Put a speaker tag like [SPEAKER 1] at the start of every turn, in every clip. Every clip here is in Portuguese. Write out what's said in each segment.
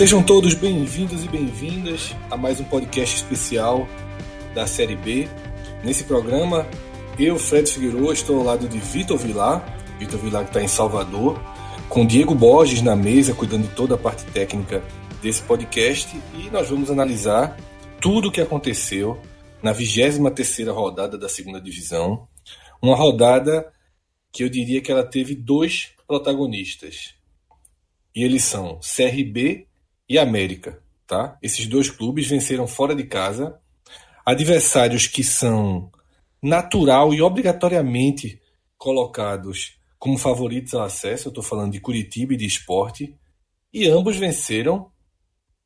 [SPEAKER 1] Sejam todos bem-vindos e bem-vindas a mais um podcast especial da Série B. Nesse programa, eu, Fred Figueiredo, estou ao lado de Vitor Vilar, Vitor Vilar que está em Salvador, com Diego Borges na mesa, cuidando de toda a parte técnica desse podcast, e nós vamos analisar tudo o que aconteceu na 23ª rodada da segunda divisão, uma rodada que eu diria que ela teve dois protagonistas. E eles são CRB e América. Tá? Esses dois clubes venceram fora de casa adversários que são natural e obrigatoriamente colocados como favoritos ao acesso. Eu estou falando de Curitiba e de Esporte. E ambos venceram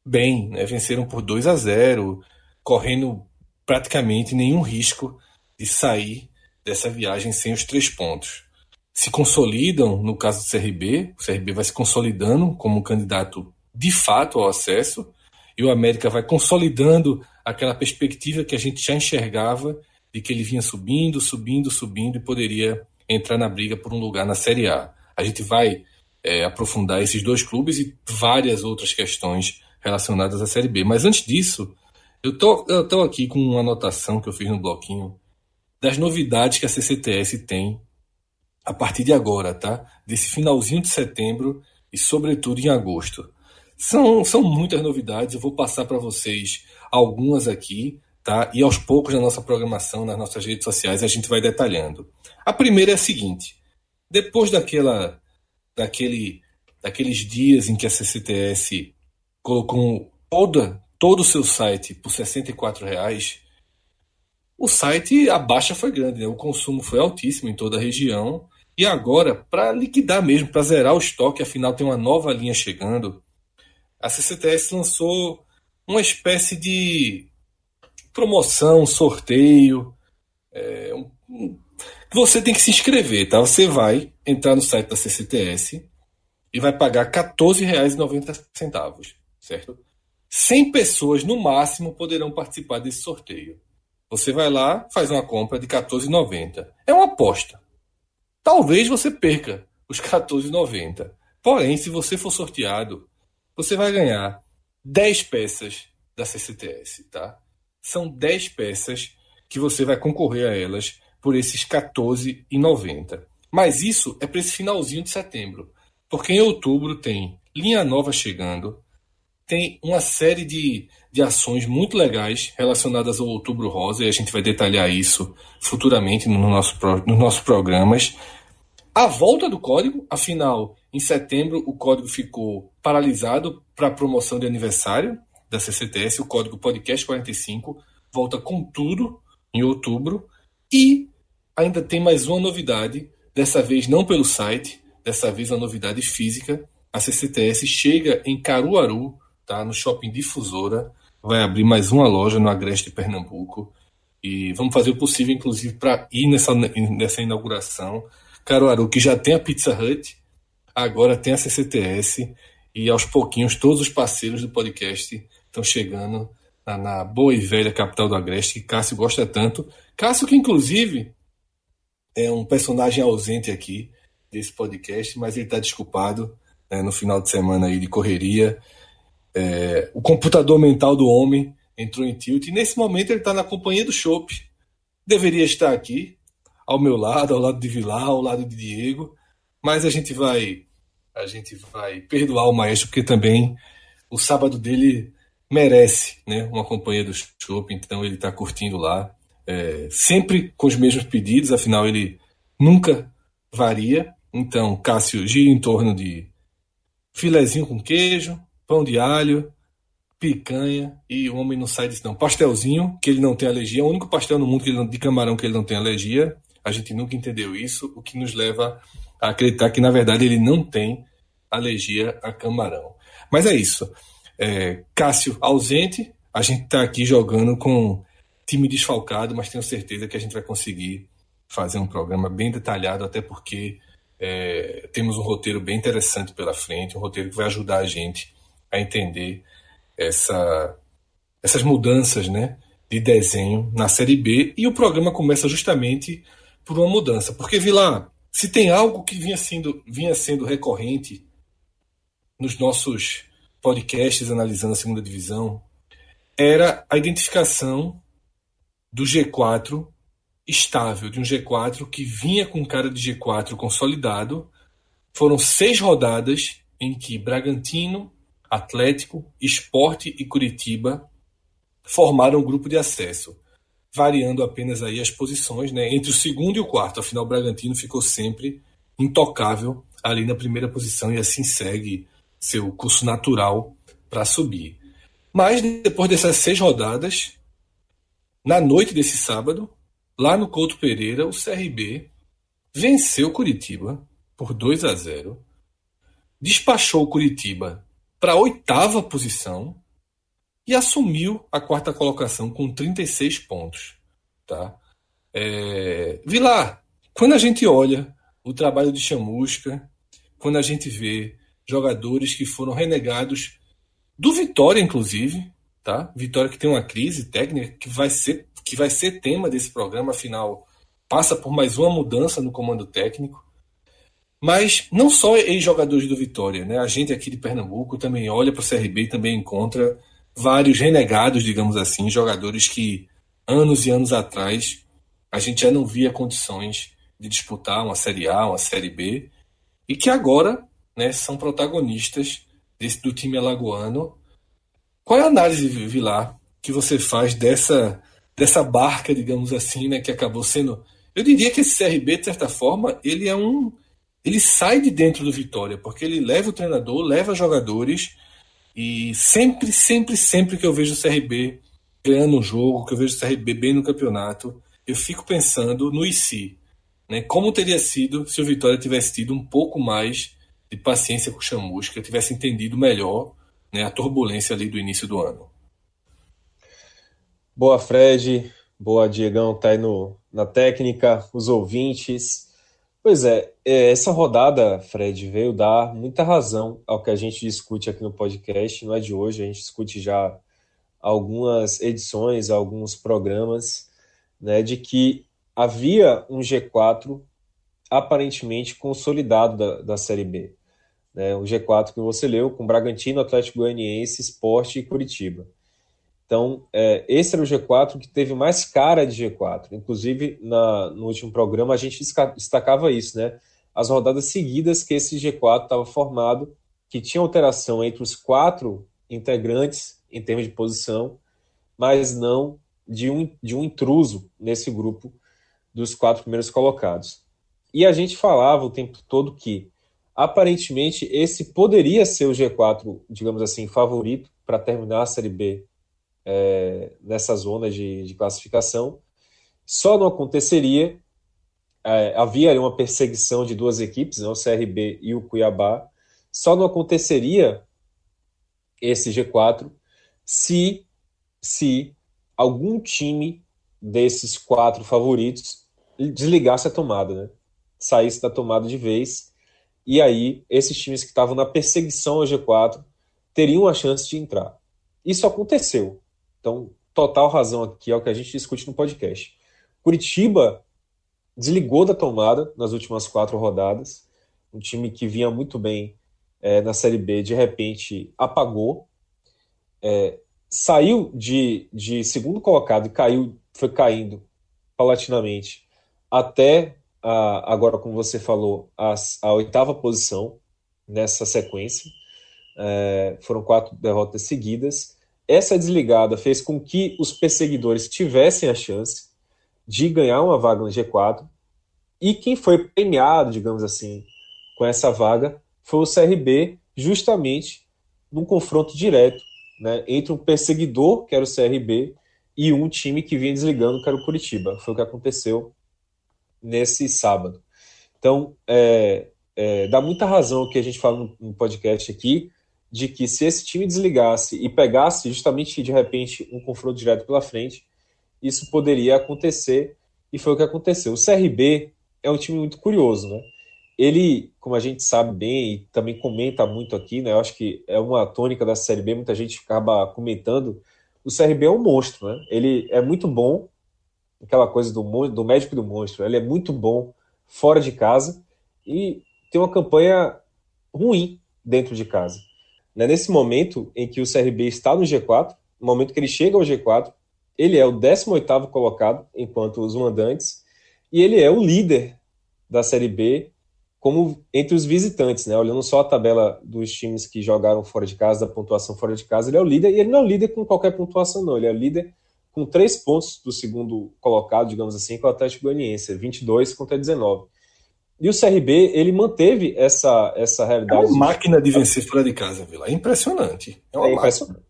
[SPEAKER 1] bem, né? venceram por 2 a 0, correndo praticamente nenhum risco de sair dessa viagem sem os três pontos. Se consolidam, no caso do CRB, o CRB vai se consolidando como candidato de fato ao acesso, e o América vai consolidando aquela perspectiva que a gente já enxergava de que ele vinha subindo, subindo, subindo e poderia entrar na briga por um lugar na Série A. A gente vai é, aprofundar esses dois clubes e várias outras questões relacionadas à Série B. Mas antes disso, eu tô, eu tô aqui com uma anotação que eu fiz no bloquinho das novidades que a CCTS tem a partir de agora, tá? Desse finalzinho de setembro e sobretudo em agosto. São, são muitas novidades, eu vou passar para vocês algumas aqui, tá? E aos poucos na nossa programação, nas nossas redes sociais, a gente vai detalhando. A primeira é a seguinte: depois daquela, daquele, daqueles dias em que a CCTS colocou toda, todo o seu site por R$ reais, o site, a baixa foi grande, né? o consumo foi altíssimo em toda a região. E agora, para liquidar mesmo, para zerar o estoque, afinal tem uma nova linha chegando, a CCTS lançou uma espécie de promoção, sorteio. É, um, você tem que se inscrever, tá? Você vai entrar no site da CCTS e vai pagar R$ 14,90, certo? 100 pessoas no máximo poderão participar desse sorteio. Você vai lá, faz uma compra de R$ 14,90. É uma aposta. Talvez você perca os R$ 14,90. Porém, se você for sorteado, você vai ganhar 10 peças da CCTS, tá? São 10 peças que você vai concorrer a elas por esses R$14,90. Mas isso é para esse finalzinho de setembro, porque em outubro tem linha nova chegando, tem uma série de, de ações muito legais relacionadas ao Outubro Rosa, e a gente vai detalhar isso futuramente no nosso, nos nossos programas. A volta do código, afinal, em setembro, o código ficou paralisado para a promoção de aniversário da CCTS. O código Podcast 45 volta com tudo em outubro. E ainda tem mais uma novidade, dessa vez não pelo site, dessa vez uma novidade física. A CCTS chega em Caruaru, tá? no Shopping Difusora. Vai abrir mais uma loja no Agreste de Pernambuco. E vamos fazer o possível, inclusive, para ir nessa, nessa inauguração. Caruaru, que já tem a Pizza Hut, agora tem a CCTS e aos pouquinhos todos os parceiros do podcast estão chegando na, na, boa e velha capital do Agreste, que Cássio gosta tanto. Cássio, que inclusive é um personagem ausente aqui desse podcast, mas ele está desculpado né, no final de semana aí de correria. É, o computador mental do homem entrou em tilt e nesse momento ele está na companhia do Chopp. Deveria estar aqui, ao meu lado, ao lado de Vilar, ao lado de Diego, mas a gente vai a gente vai perdoar o maestro porque também o sábado dele merece, né, uma companhia do shopping, então ele está curtindo lá, é, sempre com os mesmos pedidos, afinal ele nunca varia. Então Cássio gira em torno de filezinho com queijo, pão de alho, picanha e o homem não sai disso não. Pastelzinho, que ele não tem alergia, é o único pastel no mundo não, de camarão que ele não tem alergia. A gente nunca entendeu isso, o que nos leva a acreditar que, na verdade, ele não tem alergia a camarão. Mas é isso. É, Cássio ausente, a gente está aqui jogando com time desfalcado, mas tenho certeza que a gente vai conseguir fazer um programa bem detalhado, até porque é, temos um roteiro bem interessante pela frente, um roteiro que vai ajudar a gente a entender essa, essas mudanças né, de desenho na Série B. E o programa começa justamente por uma mudança. Porque, Vilar, se tem algo que vinha sendo, vinha sendo recorrente nos nossos podcasts analisando a segunda divisão, era a identificação do G4 estável, de um G4 que vinha com cara de G4 consolidado. Foram seis rodadas em que Bragantino, Atlético, Esporte e Curitiba formaram o grupo de acesso, variando apenas aí as posições né, entre o segundo e o quarto. Afinal, o Bragantino ficou sempre intocável ali na primeira posição e assim segue seu curso natural para subir. Mas depois dessas seis rodadas, na noite desse sábado, lá no Couto Pereira, o CRB venceu Curitiba por 2 a 0, despachou Curitiba para a oitava posição e assumiu a quarta colocação com 36 pontos. Tá? É... Vilar, quando a gente olha o trabalho de Chamusca, quando a gente vê jogadores que foram renegados do Vitória, inclusive, tá? Vitória que tem uma crise técnica que vai ser, que vai ser tema desse programa, afinal, passa por mais uma mudança no comando técnico. Mas não só ex-jogadores do Vitória, né? A gente aqui de Pernambuco também olha para o CRB e também encontra vários renegados, digamos assim, jogadores que anos e anos atrás a gente já não via condições de disputar uma Série A, uma Série B, e que agora né, são protagonistas desse, do time alagoano. Qual é a análise, Vilar, que você faz dessa, dessa barca, digamos assim, né, que acabou sendo. Eu diria que esse CRB, de certa forma, ele é um. Ele sai de dentro do Vitória, porque ele leva o treinador, leva jogadores, e sempre, sempre, sempre que eu vejo o CRB ganhando um jogo, que eu vejo o CRB bem no campeonato, eu fico pensando no IC. Né? Como teria sido se o Vitória tivesse tido um pouco mais de paciência com o Chamusca, tivesse entendido melhor né, a turbulência ali do início do ano.
[SPEAKER 2] Boa, Fred. Boa, Diegão, está aí no, na técnica, os ouvintes. Pois é, é, essa rodada, Fred, veio dar muita razão ao que a gente discute aqui no podcast. Não é de hoje, a gente discute já algumas edições, alguns programas, né, de que havia um G4 aparentemente consolidado da, da Série B né, o G4 que você leu, com Bragantino, Atlético Goianiense, Esporte e Curitiba. Então, é, esse era o G4 que teve mais cara de G4. Inclusive, na, no último programa, a gente destacava isso, né? As rodadas seguidas que esse G4 estava formado, que tinha alteração entre os quatro integrantes em termos de posição, mas não de um, de um intruso nesse grupo dos quatro primeiros colocados. E a gente falava o tempo todo que Aparentemente, esse poderia ser o G4, digamos assim, favorito para terminar a Série B é, nessa zona de, de, classificação. Só não aconteceria. É, havia uma perseguição de duas equipes, né, o CRB e o Cuiabá. Só não aconteceria esse G4 se, se algum time desses quatro favoritos desligasse a tomada, né? saísse da tomada de vez e aí esses times que estavam na perseguição ao G4 teriam a chance de entrar. Isso aconteceu. Então, total razão aqui é o que a gente discute no podcast. Curitiba desligou da tomada nas últimas quatro rodadas. Um time que vinha muito bem é, na Série B, de repente apagou. É, saiu de, de segundo colocado e caiu, foi caindo paulatinamente até a, agora, como você falou, a, a oitava posição nessa sequência. É, foram quatro derrotas seguidas. Essa desligada fez com que os perseguidores tivessem a chance de ganhar uma vaga no G4. E quem foi premiado, digamos assim, com essa vaga foi o CRB, justamente num confronto direto né, entre um perseguidor, que era o CRB, e um time que vinha desligando, que era o Curitiba. Foi o que aconteceu nesse sábado. Então, é, é, dá muita razão o que a gente fala no, no, podcast aqui, de que se esse time desligasse e pegasse justamente de repente um confronto direto pela frente, isso poderia acontecer e foi o que aconteceu. O CRB é um time muito curioso, né? ele, como a gente sabe bem e também comenta muito aqui, né? Eu acho que é uma tônica da Série B, muita gente acaba comentando. O CRB é um monstro, né? Ele é muito bom, aquela coisa do, do médico do monstro, ele é muito bom fora de casa e tem uma campanha ruim dentro de casa. Né? Nesse momento em que o CRB está no G4, no momento que ele chega ao G4, ele é o 18º colocado enquanto os mandantes e ele é o líder da Série B como entre os visitantes, né? Olhando só a tabela dos times que jogaram fora de casa, da pontuação fora de casa, ele é o líder, e ele não é o líder com qualquer pontuação, não. Ele é o líder com três pontos do segundo colocado, digamos assim, com o Atlético Goianiense, 22 contra 19. E o CRB, ele manteve essa, essa realidade.
[SPEAKER 1] É uma máquina de vencer fora de casa, Vila. É impressionante.
[SPEAKER 2] É, é impressionante.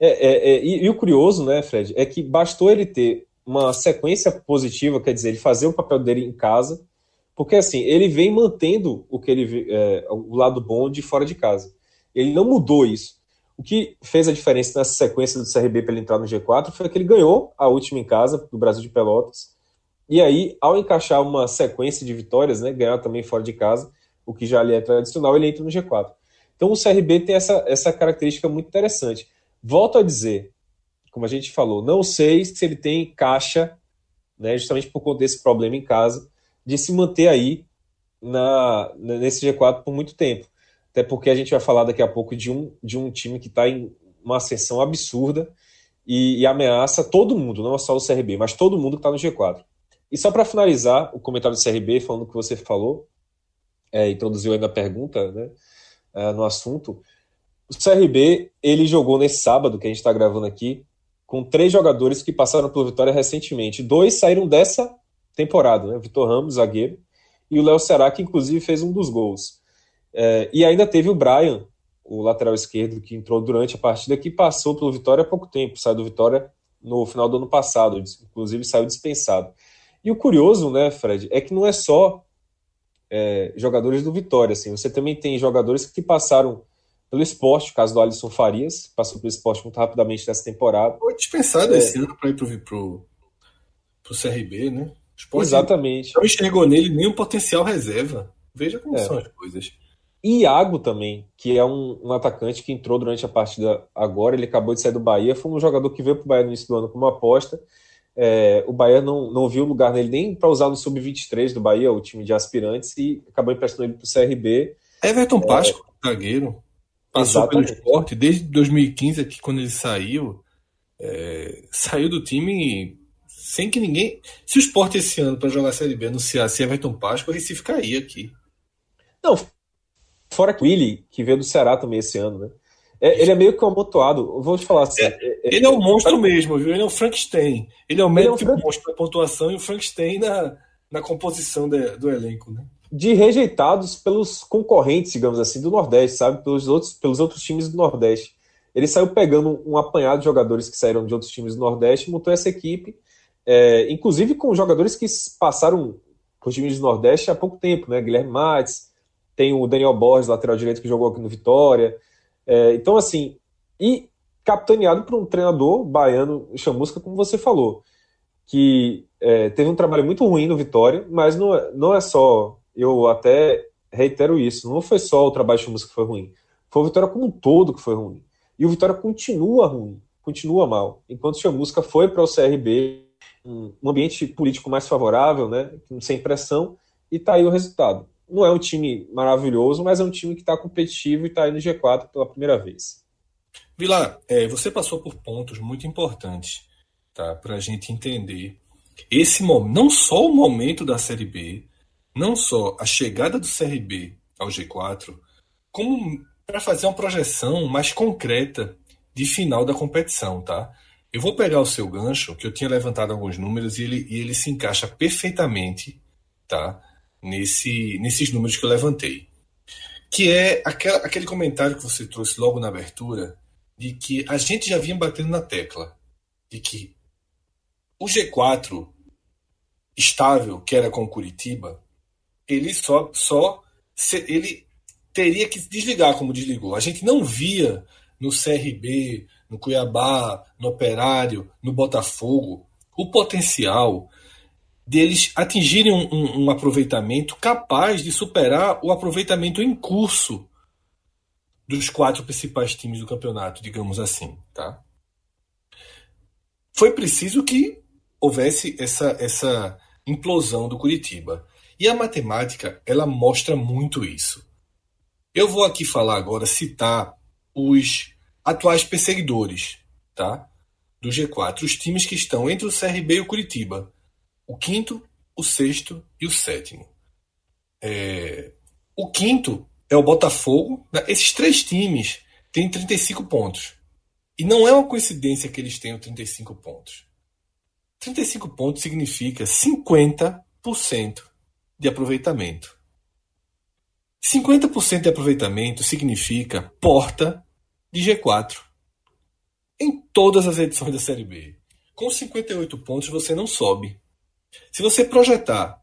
[SPEAKER 2] É, é, é, e, e, o curioso, né, Fred, é que bastou ele ter uma sequência positiva, quer dizer, ele fazer o papel dele em casa, porque assim, ele vem mantendo o que ele é, o lado bom de fora de casa. Ele não mudou isso. O que fez a diferença nessa sequência do CRB para ele entrar no G4 foi que ele ganhou a última em casa, do Brasil de Pelotas. E aí, ao encaixar uma sequência de vitórias, né, ganhar também fora de casa, o que já ali é tradicional, ele entra no G4. Então o CRB tem essa, essa característica muito interessante. Volto a dizer, como a gente falou, não sei se ele tem caixa, né, justamente por conta desse problema em casa, de se manter aí na, nesse G4 por muito tempo. Até porque a gente vai falar daqui a pouco de um, de um time que está em uma ascensão absurda e, e, ameaça todo mundo, não só o CRB, mas todo mundo que está no G4. E só para finalizar o comentário do CRB, falando o que você falou, é, introduziu aí na pergunta né, é, no assunto, o CRB ele jogou nesse sábado, que a gente está gravando aqui, com três jogadores que passaram pelo Vitória recentemente. Dois saíram dessa temporada, né? Vitor Ramos, zagueiro, e o Léo Será, que inclusive fez um dos gols. É, e ainda teve o Brian, o lateral esquerdo, que entrou durante a partida, que passou pelo Vitória há pouco tempo, saiu do Vitória no final do ano passado, inclusive saiu dispensado. E o curioso, né, Fred, é que não é só é, jogadores do Vitória, assim, você também tem jogadores que passaram pelo esporte, o caso do Alisson Farias, passou pelo esporte muito rapidamente nessa temporada.
[SPEAKER 1] Foi dispensado é, esse ano para ir pro, pro, pro CRB, né?
[SPEAKER 2] Esporte Exatamente.
[SPEAKER 1] Não enxergou nele nenhum potencial reserva. Veja como é. são as coisas.
[SPEAKER 2] E Iago também, que é um, um, atacante que entrou durante a partida agora, ele acabou de sair do Bahia, foi um jogador que veio para o Bahia no início do ano como aposta. É, o Bahia não, não viu lugar nele nem para usar no Sub-23 do Bahia, o time de aspirantes, e acabou emprestando ele para o CRB.
[SPEAKER 1] Everton é, Páscoa, zagueiro, passou exatamente. pelo esporte desde 2015, aqui, quando ele saiu, é, saiu do time sem que ninguém. Se o Sport esse ano para jogar a Série B anunciasse Everton Páscoa, o Recife caía aqui.
[SPEAKER 2] Não, fora que o Willi, que veio do Ceará também esse ano, né? É, ele é meio que um amontoado. Vou te falar assim. É,
[SPEAKER 1] é, ele é um monstro mesmo, viu? Ele é um Frankenstein. Ele é o médico é um monstro na pontuação e o Frankenstein na, na composição de, do elenco, né?
[SPEAKER 2] De rejeitados pelos concorrentes, digamos assim, do Nordeste, sabe? Pelos outros, pelos outros times do Nordeste. Ele saiu pegando um apanhado de jogadores que saíram de outros times do Nordeste, montou essa equipe é, inclusive com jogadores que passaram por times do Nordeste há pouco tempo, né? Guilherme Matos, tem o Daniel Borges, lateral direito, que jogou aqui no Vitória. É, então, assim, e capitaneado por um treinador baiano, chamusca, como você falou, que é, teve um trabalho muito ruim no Vitória, mas não é, não é só, eu até reitero isso, não foi só o trabalho de chamusca que foi ruim, foi o Vitória como um todo que foi ruim. E o Vitória continua ruim, continua mal. Enquanto Chamusca foi para o CRB, um, ambiente político mais favorável, né, sem pressão, e está aí o resultado. Não é um time maravilhoso, mas é um time que está competitivo e está aí no G4 pela primeira vez.
[SPEAKER 1] Vila, é, você passou por pontos muito importantes tá, para a gente entender esse não só o momento da Série B, não só a chegada do CRB ao G4, como para fazer uma projeção mais concreta de final da competição, tá? Eu vou pegar o seu gancho, que eu tinha levantado alguns números e ele, e ele se encaixa perfeitamente tá, nesse, nesses números que eu levantei. Que é aquela, aquele comentário que você trouxe logo na abertura, de que a gente já vinha batendo na tecla de que o G4 estável, que era com Curitiba, ele só, só ele teria que desligar como desligou. A gente não via no CRB, no Cuiabá, no Operário, no Botafogo, o potencial deles atingirem um, um, um, aproveitamento capaz de superar o aproveitamento em curso dos quatro principais times do campeonato, digamos assim, tá? Foi preciso que houvesse essa, essa implosão do Curitiba. E a matemática, ela mostra muito isso. Eu vou aqui falar agora, citar os atuais perseguidores, tá? Do G4, os times que estão entre o CRB e o Curitiba. O quinto, o sexto e o sétimo. É... O quinto é o Botafogo. Né? Esses três times têm 35 pontos. E não é uma coincidência que eles tenham 35 pontos. 35 pontos significa 50% de aproveitamento. 50% de aproveitamento significa porta de G4 em todas as edições da Série B. Com 58 pontos você não sobe. Se você projetar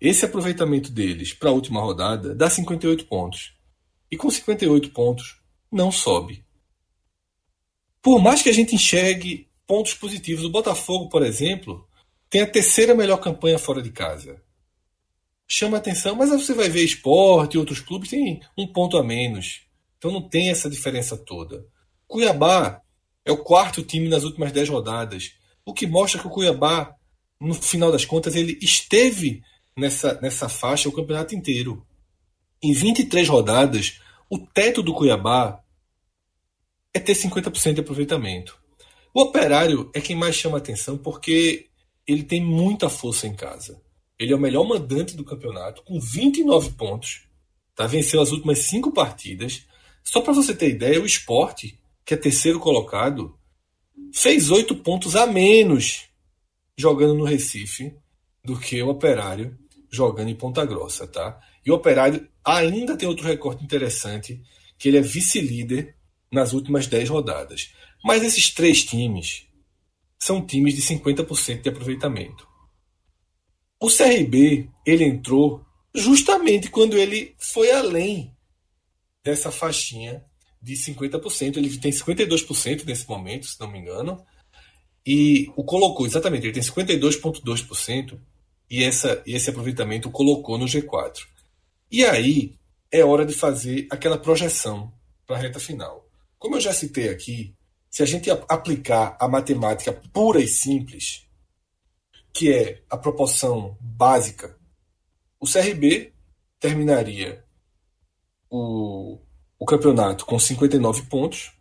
[SPEAKER 1] esse aproveitamento deles para a última rodada, dá 58 pontos. E com 58 pontos, não sobe. Por mais que a gente enxergue pontos positivos, o Botafogo, por exemplo, tem a terceira melhor campanha fora de casa chama atenção, mas você vai ver esporte e outros clubes tem um ponto a menos. Então não tem essa diferença toda. Cuiabá é o quarto time nas últimas dez rodadas, o que mostra que o Cuiabá, no final das contas, ele esteve nessa, nessa faixa o campeonato inteiro. Em 23 rodadas, o teto do Cuiabá é ter 50% de aproveitamento. O operário é quem mais chama atenção porque ele tem muita força em casa. Ele é o melhor mandante do campeonato, com 29 pontos. Tá? Venceu as últimas cinco partidas. Só para você ter ideia, o esporte, que é terceiro colocado, fez oito pontos a menos jogando no Recife do que o Operário jogando em Ponta Grossa. Tá? E o Operário ainda tem outro recorde interessante, que ele é vice-líder nas últimas 10 rodadas. Mas esses três times são times de 50% de aproveitamento. O CRB ele entrou justamente quando ele foi além dessa faixinha de 50%. Ele tem 52% nesse momento, se não me engano. E o colocou, exatamente, ele tem 52,2%. E, essa, e esse aproveitamento colocou no G4. E aí é hora de fazer aquela projeção para a reta final. Como eu já citei aqui, se a gente aplicar a matemática pura e simples, que é a proporção básica, o CRB terminaria o, o campeonato com 59 pontos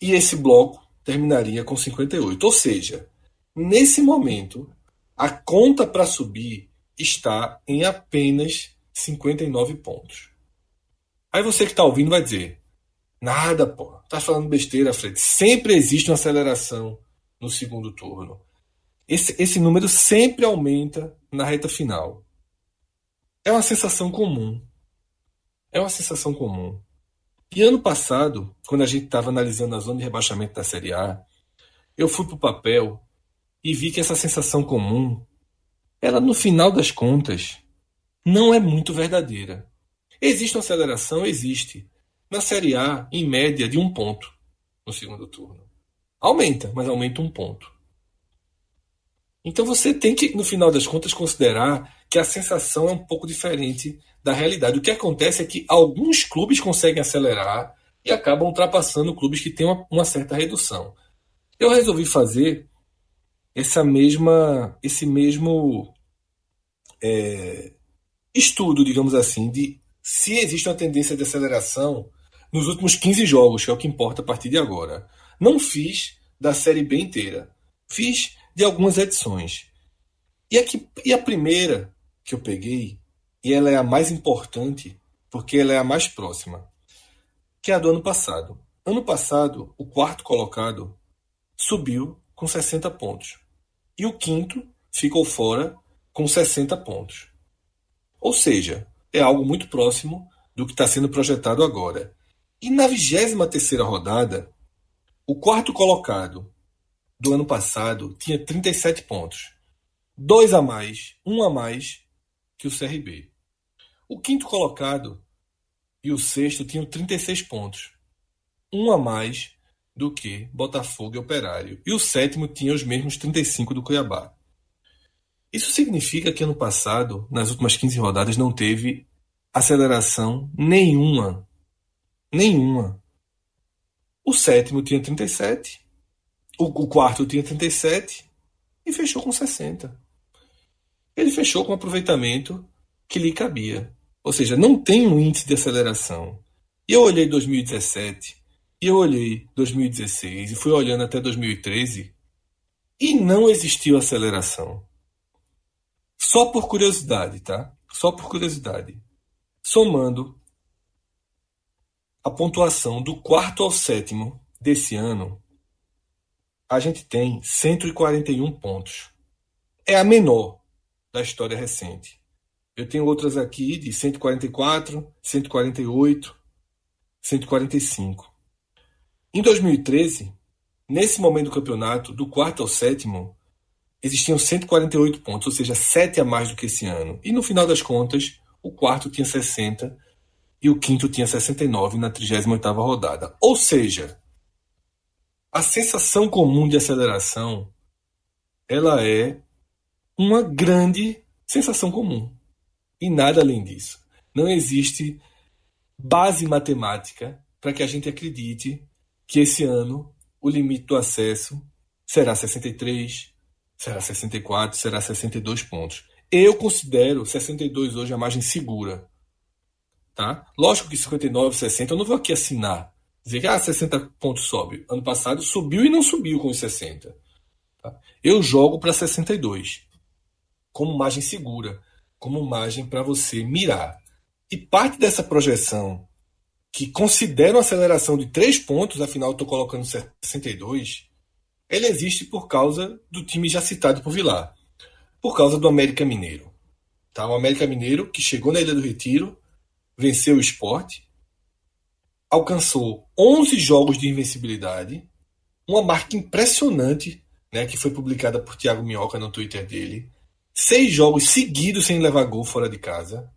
[SPEAKER 1] e esse bloco terminaria com 58. Ou seja, nesse momento, a conta para subir está em apenas 59 pontos. Aí você que está ouvindo vai dizer: nada, pô, tá falando besteira, Fred. Sempre existe uma aceleração no segundo turno. Esse, esse número sempre aumenta na reta final. É uma sensação comum. É uma sensação comum. E ano passado, quando a gente estava analisando a zona de rebaixamento da Série A, eu fui para o papel e vi que essa sensação comum, ela no final das contas, não é muito verdadeira. Existe uma aceleração? Existe. Na Série A, em média, de um ponto no segundo turno. Aumenta, mas aumenta um ponto. Então você tem que, no final das contas, considerar que a sensação é um pouco diferente da realidade. O que acontece é que alguns clubes conseguem acelerar e acabam ultrapassando clubes que têm uma, uma certa redução. Eu resolvi fazer essa mesma, esse mesmo é, estudo, digamos assim, de se existe uma tendência de aceleração nos últimos 15 jogos, que é o que importa a partir de agora. Não fiz da série B inteira. Fiz de algumas edições. E, aqui, e a primeira que eu peguei, e ela é a mais importante, porque ela é a mais próxima, que é a do ano passado. Ano passado, o quarto colocado subiu com 60 pontos. E o quinto ficou fora com 60 pontos. Ou seja, é algo muito próximo do que está sendo projetado agora. E na 23 terceira rodada, o quarto colocado do ano passado tinha 37 pontos. Dois a mais, um a mais que o CRB. O quinto colocado e o sexto tinham 36 pontos. Um a mais do que Botafogo e Operário. E o sétimo tinha os mesmos 35 do Cuiabá. Isso significa que ano passado, nas últimas 15 rodadas, não teve aceleração nenhuma. Nenhuma. O sétimo tinha 37, o, o quarto tinha 37 e fechou com 60. Ele fechou com um aproveitamento que lhe cabia. Ou seja, não tem um índice de aceleração. E eu olhei 2017, e eu olhei 2016, e fui olhando até 2013, e não existiu aceleração. Só por curiosidade, tá? Só por curiosidade. Somando a pontuação do quarto ao sétimo desse ano, a gente tem 141 pontos. É a menor da história recente. Eu tenho outras aqui de 144, 148, 145. Em 2013, nesse momento do campeonato, do quarto ao sétimo, existiam 148 pontos, ou seja, 7 a mais do que esse ano. E no final das contas, o quarto tinha 60 e o quinto tinha 69 na 38ª rodada. Ou seja, a sensação comum de aceleração ela é uma grande sensação comum. E nada além disso. Não existe base matemática para que a gente acredite que esse ano o limite do acesso será 63, será 64, será 62 pontos. Eu considero 62 hoje a margem segura. Tá? Lógico que 59, 60, eu não vou aqui assinar. Dizer que ah, 60 pontos sobe. Ano passado subiu e não subiu com os 60. Tá? Eu jogo para 62. Como margem segura. Como margem para você mirar. E parte dessa projeção, que considera uma aceleração de 3 pontos, afinal estou colocando 62, ele existe por causa do time já citado por Vilar. Por causa do América Mineiro. Tá? O América Mineiro, que chegou na Ilha do Retiro, venceu o esporte, alcançou 11 jogos de invencibilidade, uma marca impressionante, né, que foi publicada por Thiago Minhoca no Twitter dele. Seis jogos seguidos sem levar gol fora de casa.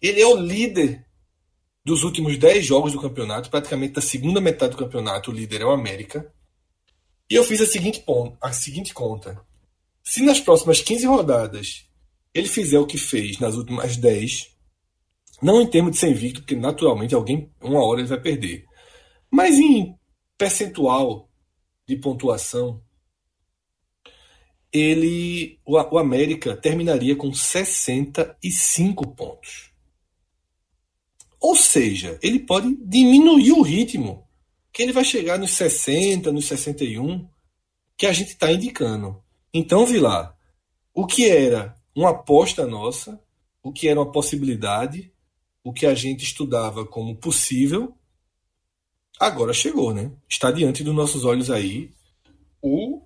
[SPEAKER 1] Ele é o líder dos últimos 10 jogos do campeonato, praticamente da segunda metade do campeonato, o líder é o América. E eu fiz a seguinte, a seguinte conta. Se nas próximas 15 rodadas ele fizer o que fez nas últimas 10, não em termos de ser invicto, porque naturalmente alguém, uma hora ele vai perder. Mas em percentual de pontuação, ele o, o América terminaria com 65 pontos. Ou seja, ele pode diminuir o ritmo, que ele vai chegar nos 60, nos 61, que a gente está indicando. Então, Vilar, o que era uma aposta nossa, o que era uma possibilidade, o que a gente estudava como possível, agora chegou, né? Está diante dos nossos olhos aí o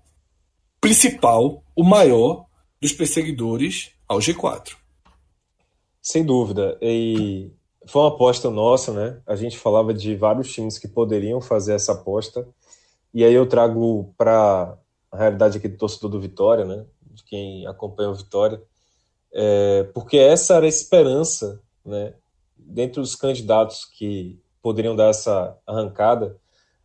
[SPEAKER 1] principal, o maior dos perseguidores ao G4.
[SPEAKER 2] Sem dúvida. E foi uma aposta nossa, né? A gente falava de vários times que poderiam fazer essa aposta. E aí eu trago para a realidade aqui do torcedor do Vitória, né? De quem acompanha o Vitória. É, porque essa era a esperança, né? dentre os candidatos que poderiam dar essa arrancada,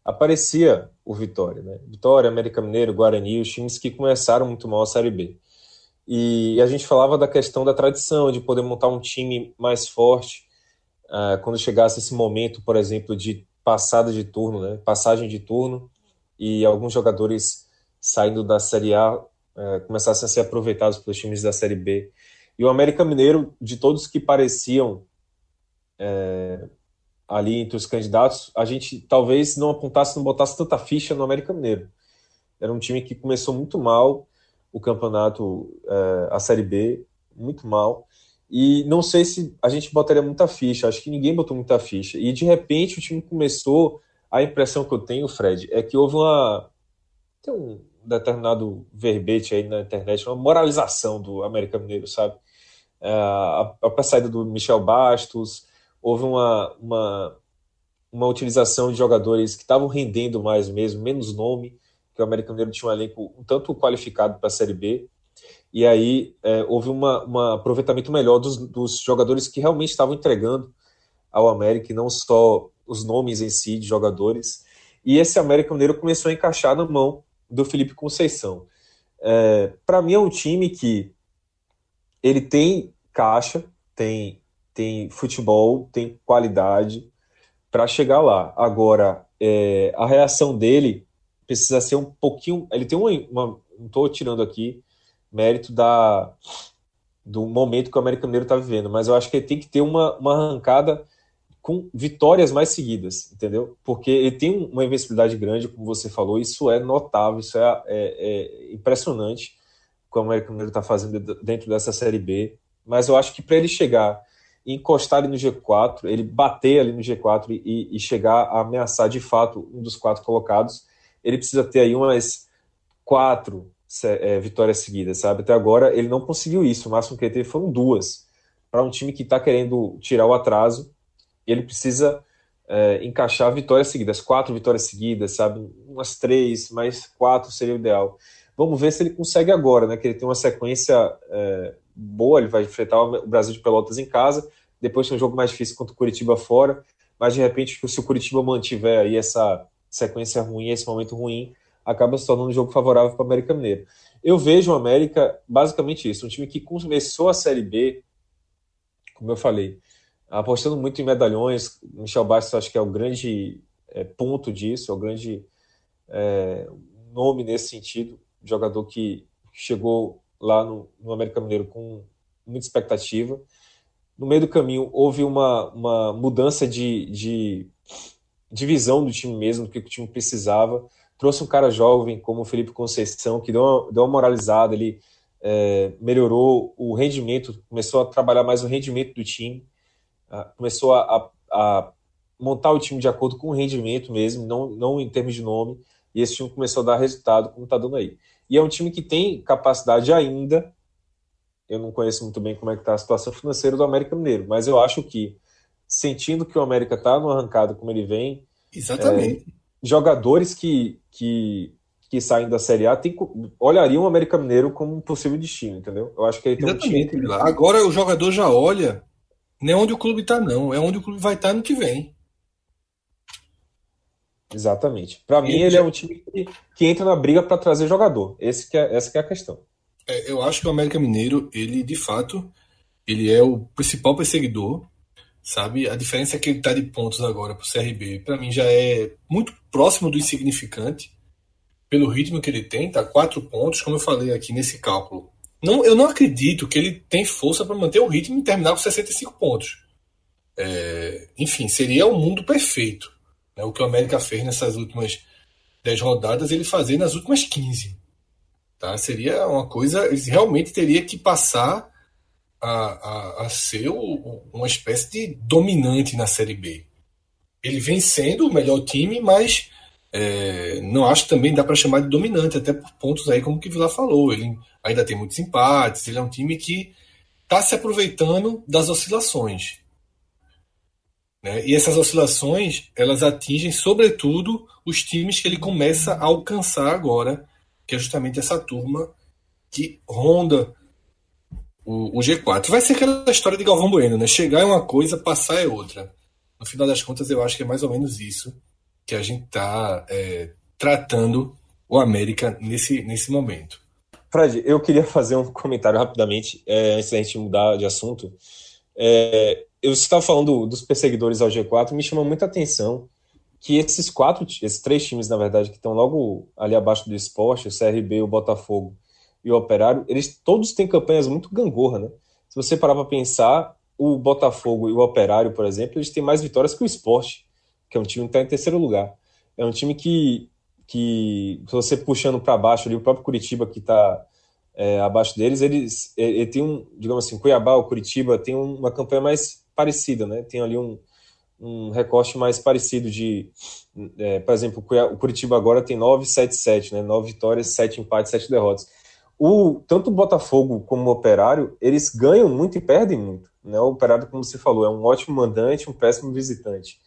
[SPEAKER 2] aparecia o Vitória. Né? Vitória, América Mineiro, Guarani, os times que começaram muito mal a Série B. E a gente falava da questão da tradição, de poder montar um time mais forte uh, quando chegasse esse momento, por exemplo, de passada de turno, né? passagem de turno, e alguns jogadores saindo da Série A uh, começassem a ser aproveitados pelos times da Série B. E o América Mineiro, de todos que pareciam é, ali entre os candidatos, a gente talvez não apontasse, não botasse tanta ficha no América Mineiro. Era um time que começou muito mal o campeonato, é, a Série B, muito mal. E não sei se a gente botaria muita ficha, acho que ninguém botou muita ficha. E de repente o time começou. A impressão que eu tenho, Fred, é que houve uma. Tem um determinado verbete aí na internet, uma moralização do América Mineiro, sabe? É, a, a saída do Michel Bastos, houve uma, uma, uma utilização de jogadores que estavam rendendo mais mesmo, menos nome, que o América Mineiro tinha um elenco um tanto qualificado para a Série B, e aí é, houve um aproveitamento melhor dos, dos jogadores que realmente estavam entregando ao América, e não só os nomes em si de jogadores, e esse América Mineiro começou a encaixar na mão do Felipe Conceição. É, para mim é um time que ele tem caixa, tem, tem futebol, tem qualidade para chegar lá. Agora, é, a reação dele precisa ser um pouquinho. Ele tem uma. uma não estou tirando aqui mérito da, do momento que o América Mineiro está vivendo, mas eu acho que ele tem que ter uma, uma arrancada com vitórias mais seguidas, entendeu? Porque ele tem uma invencibilidade grande, como você falou, isso é notável, isso é, é, é impressionante o que o América Mineiro está fazendo dentro dessa Série B. Mas eu acho que para ele chegar encostar ali no G4, ele bater ali no G4 e, e, chegar a ameaçar de fato um dos quatro colocados, ele precisa ter aí umas quatro é, vitórias seguidas, sabe? Até agora ele não conseguiu isso, o máximo que ele teve foram duas. Para um time que está querendo tirar o atraso, ele precisa é, encaixar vitórias seguidas, quatro vitórias seguidas, sabe? Umas três, mais quatro seria o ideal. Vamos ver se ele consegue agora, né? Que ele tem uma sequência é, boa, ele vai enfrentar o Brasil de Pelotas em casa, depois tem um jogo mais difícil contra o Curitiba fora, mas de repente, se o Curitiba mantiver aí essa sequência ruim, esse momento ruim, acaba se tornando um jogo favorável para o América Mineiro. Eu vejo o América basicamente isso, um time que começou a Série B, como eu falei, apostando muito em medalhões. Michel Bastos acho que é o grande é, ponto disso, é o grande é, nome nesse sentido, jogador que chegou lá no, no América Mineiro com muita expectativa. No meio do caminho houve uma, uma mudança de, de, de visão do time mesmo, do que o time precisava. Trouxe um cara jovem como o Felipe Conceição, que deu uma, deu uma moralizada, ele é, melhorou o rendimento, começou a trabalhar mais o rendimento do time começou a, a, a, montar o time de acordo com o rendimento mesmo, não, não em termos de nome, e esse time começou a dar resultado como está dando aí. E é um time que tem capacidade ainda, eu não conheço muito bem como é que está a situação financeira do América Mineiro, mas eu acho que, sentindo que o América está no arrancado como ele vem,
[SPEAKER 1] Exatamente. É,
[SPEAKER 2] jogadores que, que, que saem da Série A tem, olhariam o América Mineiro como um possível destino, entendeu? Eu acho que ele tem
[SPEAKER 1] Exatamente. um time. Agora o jogador já olha não é onde o clube está, não. É onde o clube vai estar tá no que vem.
[SPEAKER 2] Exatamente. Para mim, ele é um time que, que entra na briga para trazer jogador. Esse que é, essa que é a questão.
[SPEAKER 1] É, eu acho que o América Mineiro, ele de fato, ele é o principal perseguidor, sabe? A diferença é que ele está de pontos agora para o CRB, para mim já é muito próximo do insignificante, pelo ritmo que ele tem, tá? Quatro pontos, como eu falei aqui nesse cálculo. Não, eu não acredito que ele tem força para manter o ritmo e terminar com 65 pontos. É, enfim, seria o mundo perfeito. Né? O que o América fez nessas últimas 10 rodadas, ele fazer nas últimas 15. Tá? Seria uma coisa. Ele realmente teria que passar a, a, a ser o, uma espécie de dominante na Série B. Ele vem sendo o melhor time, mas é, não acho também dá para chamar de dominante, até por pontos aí, como que o Vila falou. Ele ainda tem muitos empates, ele é um time que está se aproveitando das oscilações. Né? E essas oscilações, elas atingem, sobretudo, os times que ele começa a alcançar agora, que é justamente essa turma que ronda o, o G4. Vai ser aquela história de Galvão Bueno, né? Chegar é uma coisa, passar é outra. No final das contas, eu acho que é mais ou menos isso que a gente está é, tratando o América nesse, nesse momento.
[SPEAKER 2] Fred, eu queria fazer um comentário rapidamente, é, antes da gente mudar de assunto. É, eu estava falando dos perseguidores ao G4, me chama muita atenção que esses quatro, esses três times, na verdade, que estão logo ali abaixo do esporte, o CRB, o Botafogo e o Operário, eles todos têm campanhas muito gangorra, né? Se você parar para pensar, o Botafogo e o Operário, por exemplo, eles têm mais vitórias que o esporte que é um time que está em terceiro lugar. É um time que, que se você puxando para baixo ali, o próprio Curitiba que está é, abaixo deles, eles ele tem um, digamos assim, Cuiabá, o Curitiba tem uma campanha mais parecida, né? Tem ali um, um recorte mais parecido de, é, por exemplo, o Curitiba agora tem 9-7-7, né? 9 vitórias, 7 empates, 7 derrotas. O, tanto o Botafogo como o Operário, eles ganham muito e perdem muito. Né? O Operário, como você falou, é um ótimo mandante, um péssimo visitante.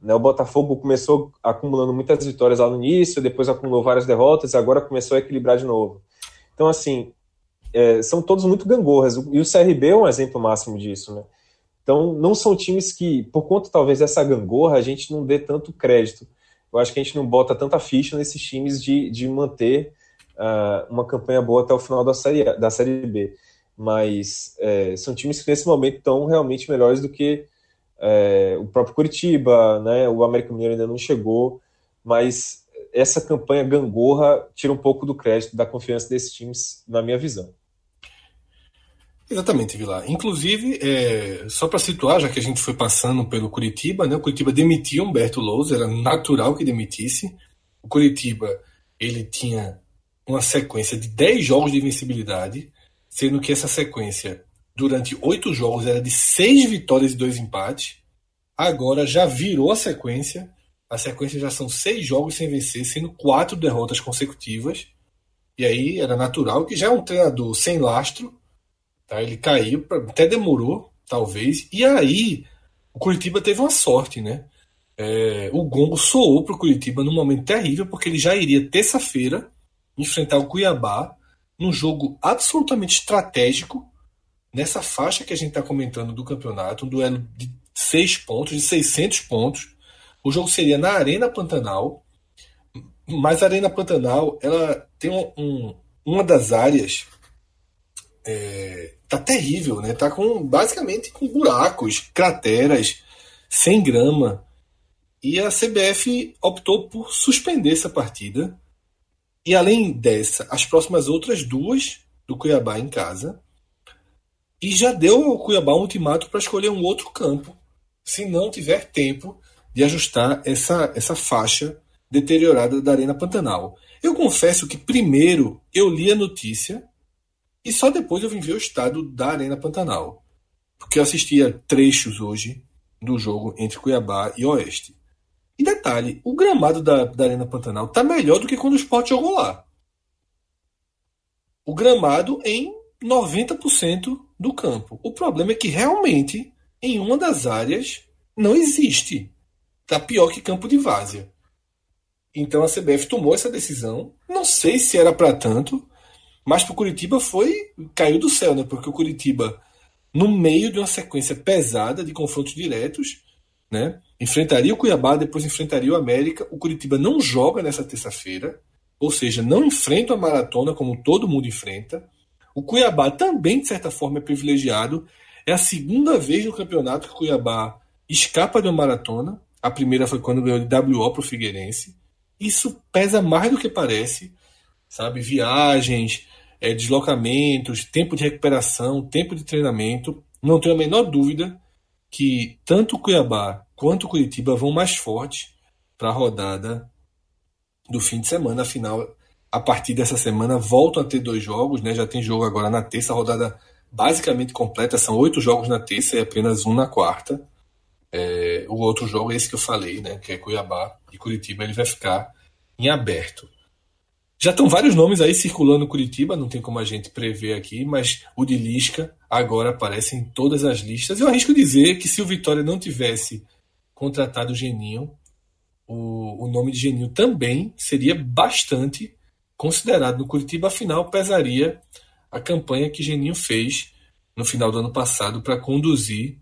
[SPEAKER 2] Né, o Botafogo começou acumulando muitas vitórias lá no início, depois acumulou várias derrotas, agora começou a equilibrar de novo. Então, assim, é, são todos muito gangorras, e o CRB é um exemplo máximo disso, né? Então, não são times que, por conta talvez dessa gangorra, a gente não dê tanto crédito. Eu acho que a gente não bota tanta ficha nesses times de, de manter uh, uma campanha boa até o final da série, da série B. Mas é, são times que nesse momento estão realmente melhores do que é, o próprio Curitiba, né? O América Mineiro ainda não chegou, mas essa campanha gangorra tira um pouco do crédito da confiança desses times, na minha visão.
[SPEAKER 1] Exatamente, Vilar. Inclusive, é, só para situar, já que a gente foi passando pelo Curitiba, né, o Curitiba demitiu Humberto Lousa, era natural que demitisse. O Curitiba ele tinha uma sequência de 10 jogos de invencibilidade, sendo que essa sequência, durante oito jogos, era de seis vitórias e dois empates. Agora já virou a sequência. A sequência já são seis jogos sem vencer, sendo quatro derrotas consecutivas. E aí era natural que já é um treinador sem lastro Tá? Ele caiu, até demorou, talvez. E aí, o Curitiba teve uma sorte, né? É, o gongo soou para o Curitiba num momento terrível, porque ele já iria terça-feira enfrentar o Cuiabá num jogo absolutamente estratégico, nessa faixa que a gente está comentando do campeonato, um duelo de seis pontos, de 600 pontos. O jogo seria na Arena Pantanal, mas a Arena Pantanal ela tem um, um, uma das áreas é, tá terrível, né? Tá com basicamente com buracos, crateras, sem grama. E a CBF optou por suspender essa partida. E além dessa, as próximas outras duas do Cuiabá em casa. E já deu ao Cuiabá um ultimato para escolher um outro campo, se não tiver tempo de ajustar essa, essa faixa deteriorada da Arena Pantanal. Eu confesso que primeiro eu li a notícia e só depois eu vim ver o estado da Arena Pantanal. Porque eu assistia trechos hoje do jogo entre Cuiabá e Oeste. E detalhe, o gramado da, da Arena Pantanal tá melhor do que quando o Sport jogou lá. O gramado em 90% do campo. O problema é que realmente em uma das áreas não existe. Tá pior que campo de várzea. Então a CBF tomou essa decisão. Não sei se era para tanto, mas para o Curitiba foi. caiu do céu, né? Porque o Curitiba, no meio de uma sequência pesada de confrontos diretos, né? Enfrentaria o Cuiabá, depois enfrentaria o América. O Curitiba não joga nessa terça-feira, ou seja, não enfrenta a maratona como todo mundo enfrenta. O Cuiabá também, de certa forma, é privilegiado. É a segunda vez no campeonato que o Cuiabá escapa de uma maratona. A primeira foi quando ganhou de WO para o Figueirense. Isso pesa mais do que parece, sabe? Viagens, é, deslocamentos, tempo de recuperação, tempo de treinamento. Não tenho a menor dúvida que tanto Cuiabá quanto Curitiba vão mais fortes para a rodada do fim de semana. Afinal, a partir dessa semana voltam a ter dois jogos, né? Já tem jogo agora na terça, a rodada basicamente completa. São oito jogos na terça e apenas um na quarta. É, o outro jogo é esse que eu falei, né? Que é Cuiabá e Curitiba, ele vai ficar em aberto. Já estão vários nomes aí circulando Curitiba, não tem como a gente prever aqui, mas o de Lisca agora aparece em todas as listas. Eu arrisco dizer que se o Vitória não tivesse contratado o Geninho, o, o nome de Geninho também seria bastante considerado no Curitiba, afinal pesaria a campanha que Geninho fez no final do ano passado para conduzir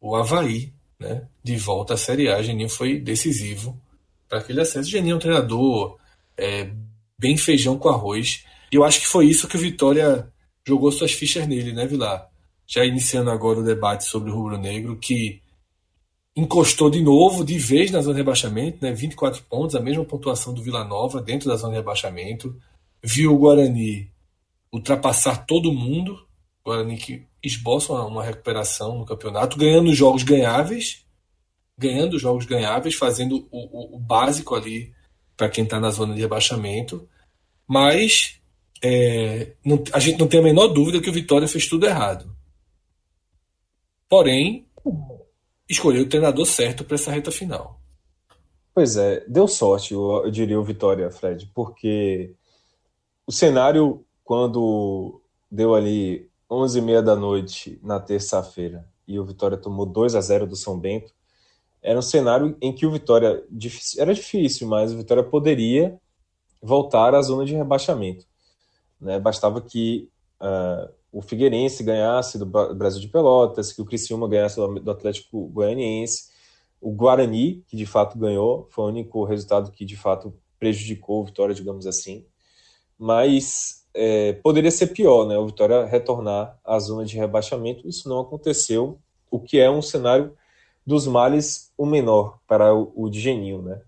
[SPEAKER 1] o Havaí né, de volta à Série A. Geninho foi decisivo para aquele acesso. Geninho é um treinador é, bem feijão com arroz. E eu acho que foi isso que o Vitória jogou suas fichas nele, né, Vilar? Já iniciando agora o debate sobre o rubro-negro, que encostou de novo, de vez na zona de rebaixamento, né? 24 pontos, a mesma pontuação do Vila Nova dentro da zona de rebaixamento. Viu o Guarani ultrapassar todo mundo. O Guarani que esboça uma, uma recuperação no campeonato, ganhando jogos ganháveis, ganhando jogos ganháveis, fazendo o, o, o básico ali para quem está na zona de rebaixamento, mas é, não, a gente não tem a menor dúvida que o Vitória fez tudo errado. Porém, escolheu o treinador certo para essa reta final.
[SPEAKER 2] Pois é, deu sorte, eu, eu diria o Vitória, Fred, porque o cenário, quando deu ali 11h30 da noite na terça-feira e o Vitória tomou 2 a 0 do São Bento, era um cenário em que o Vitória era difícil, mas o Vitória poderia voltar à zona de rebaixamento. Né? Bastava que uh, o Figueirense ganhasse do Brasil de Pelotas, que o Criciúma ganhasse do Atlético Goianiense, o Guarani, que de fato ganhou, foi o único resultado que de fato prejudicou o Vitória, digamos assim. mas é, poderia ser pior, né? O Vitória retornar à zona de rebaixamento. Isso não aconteceu, o que é um cenário dos males o menor para o, o de Geninho, né?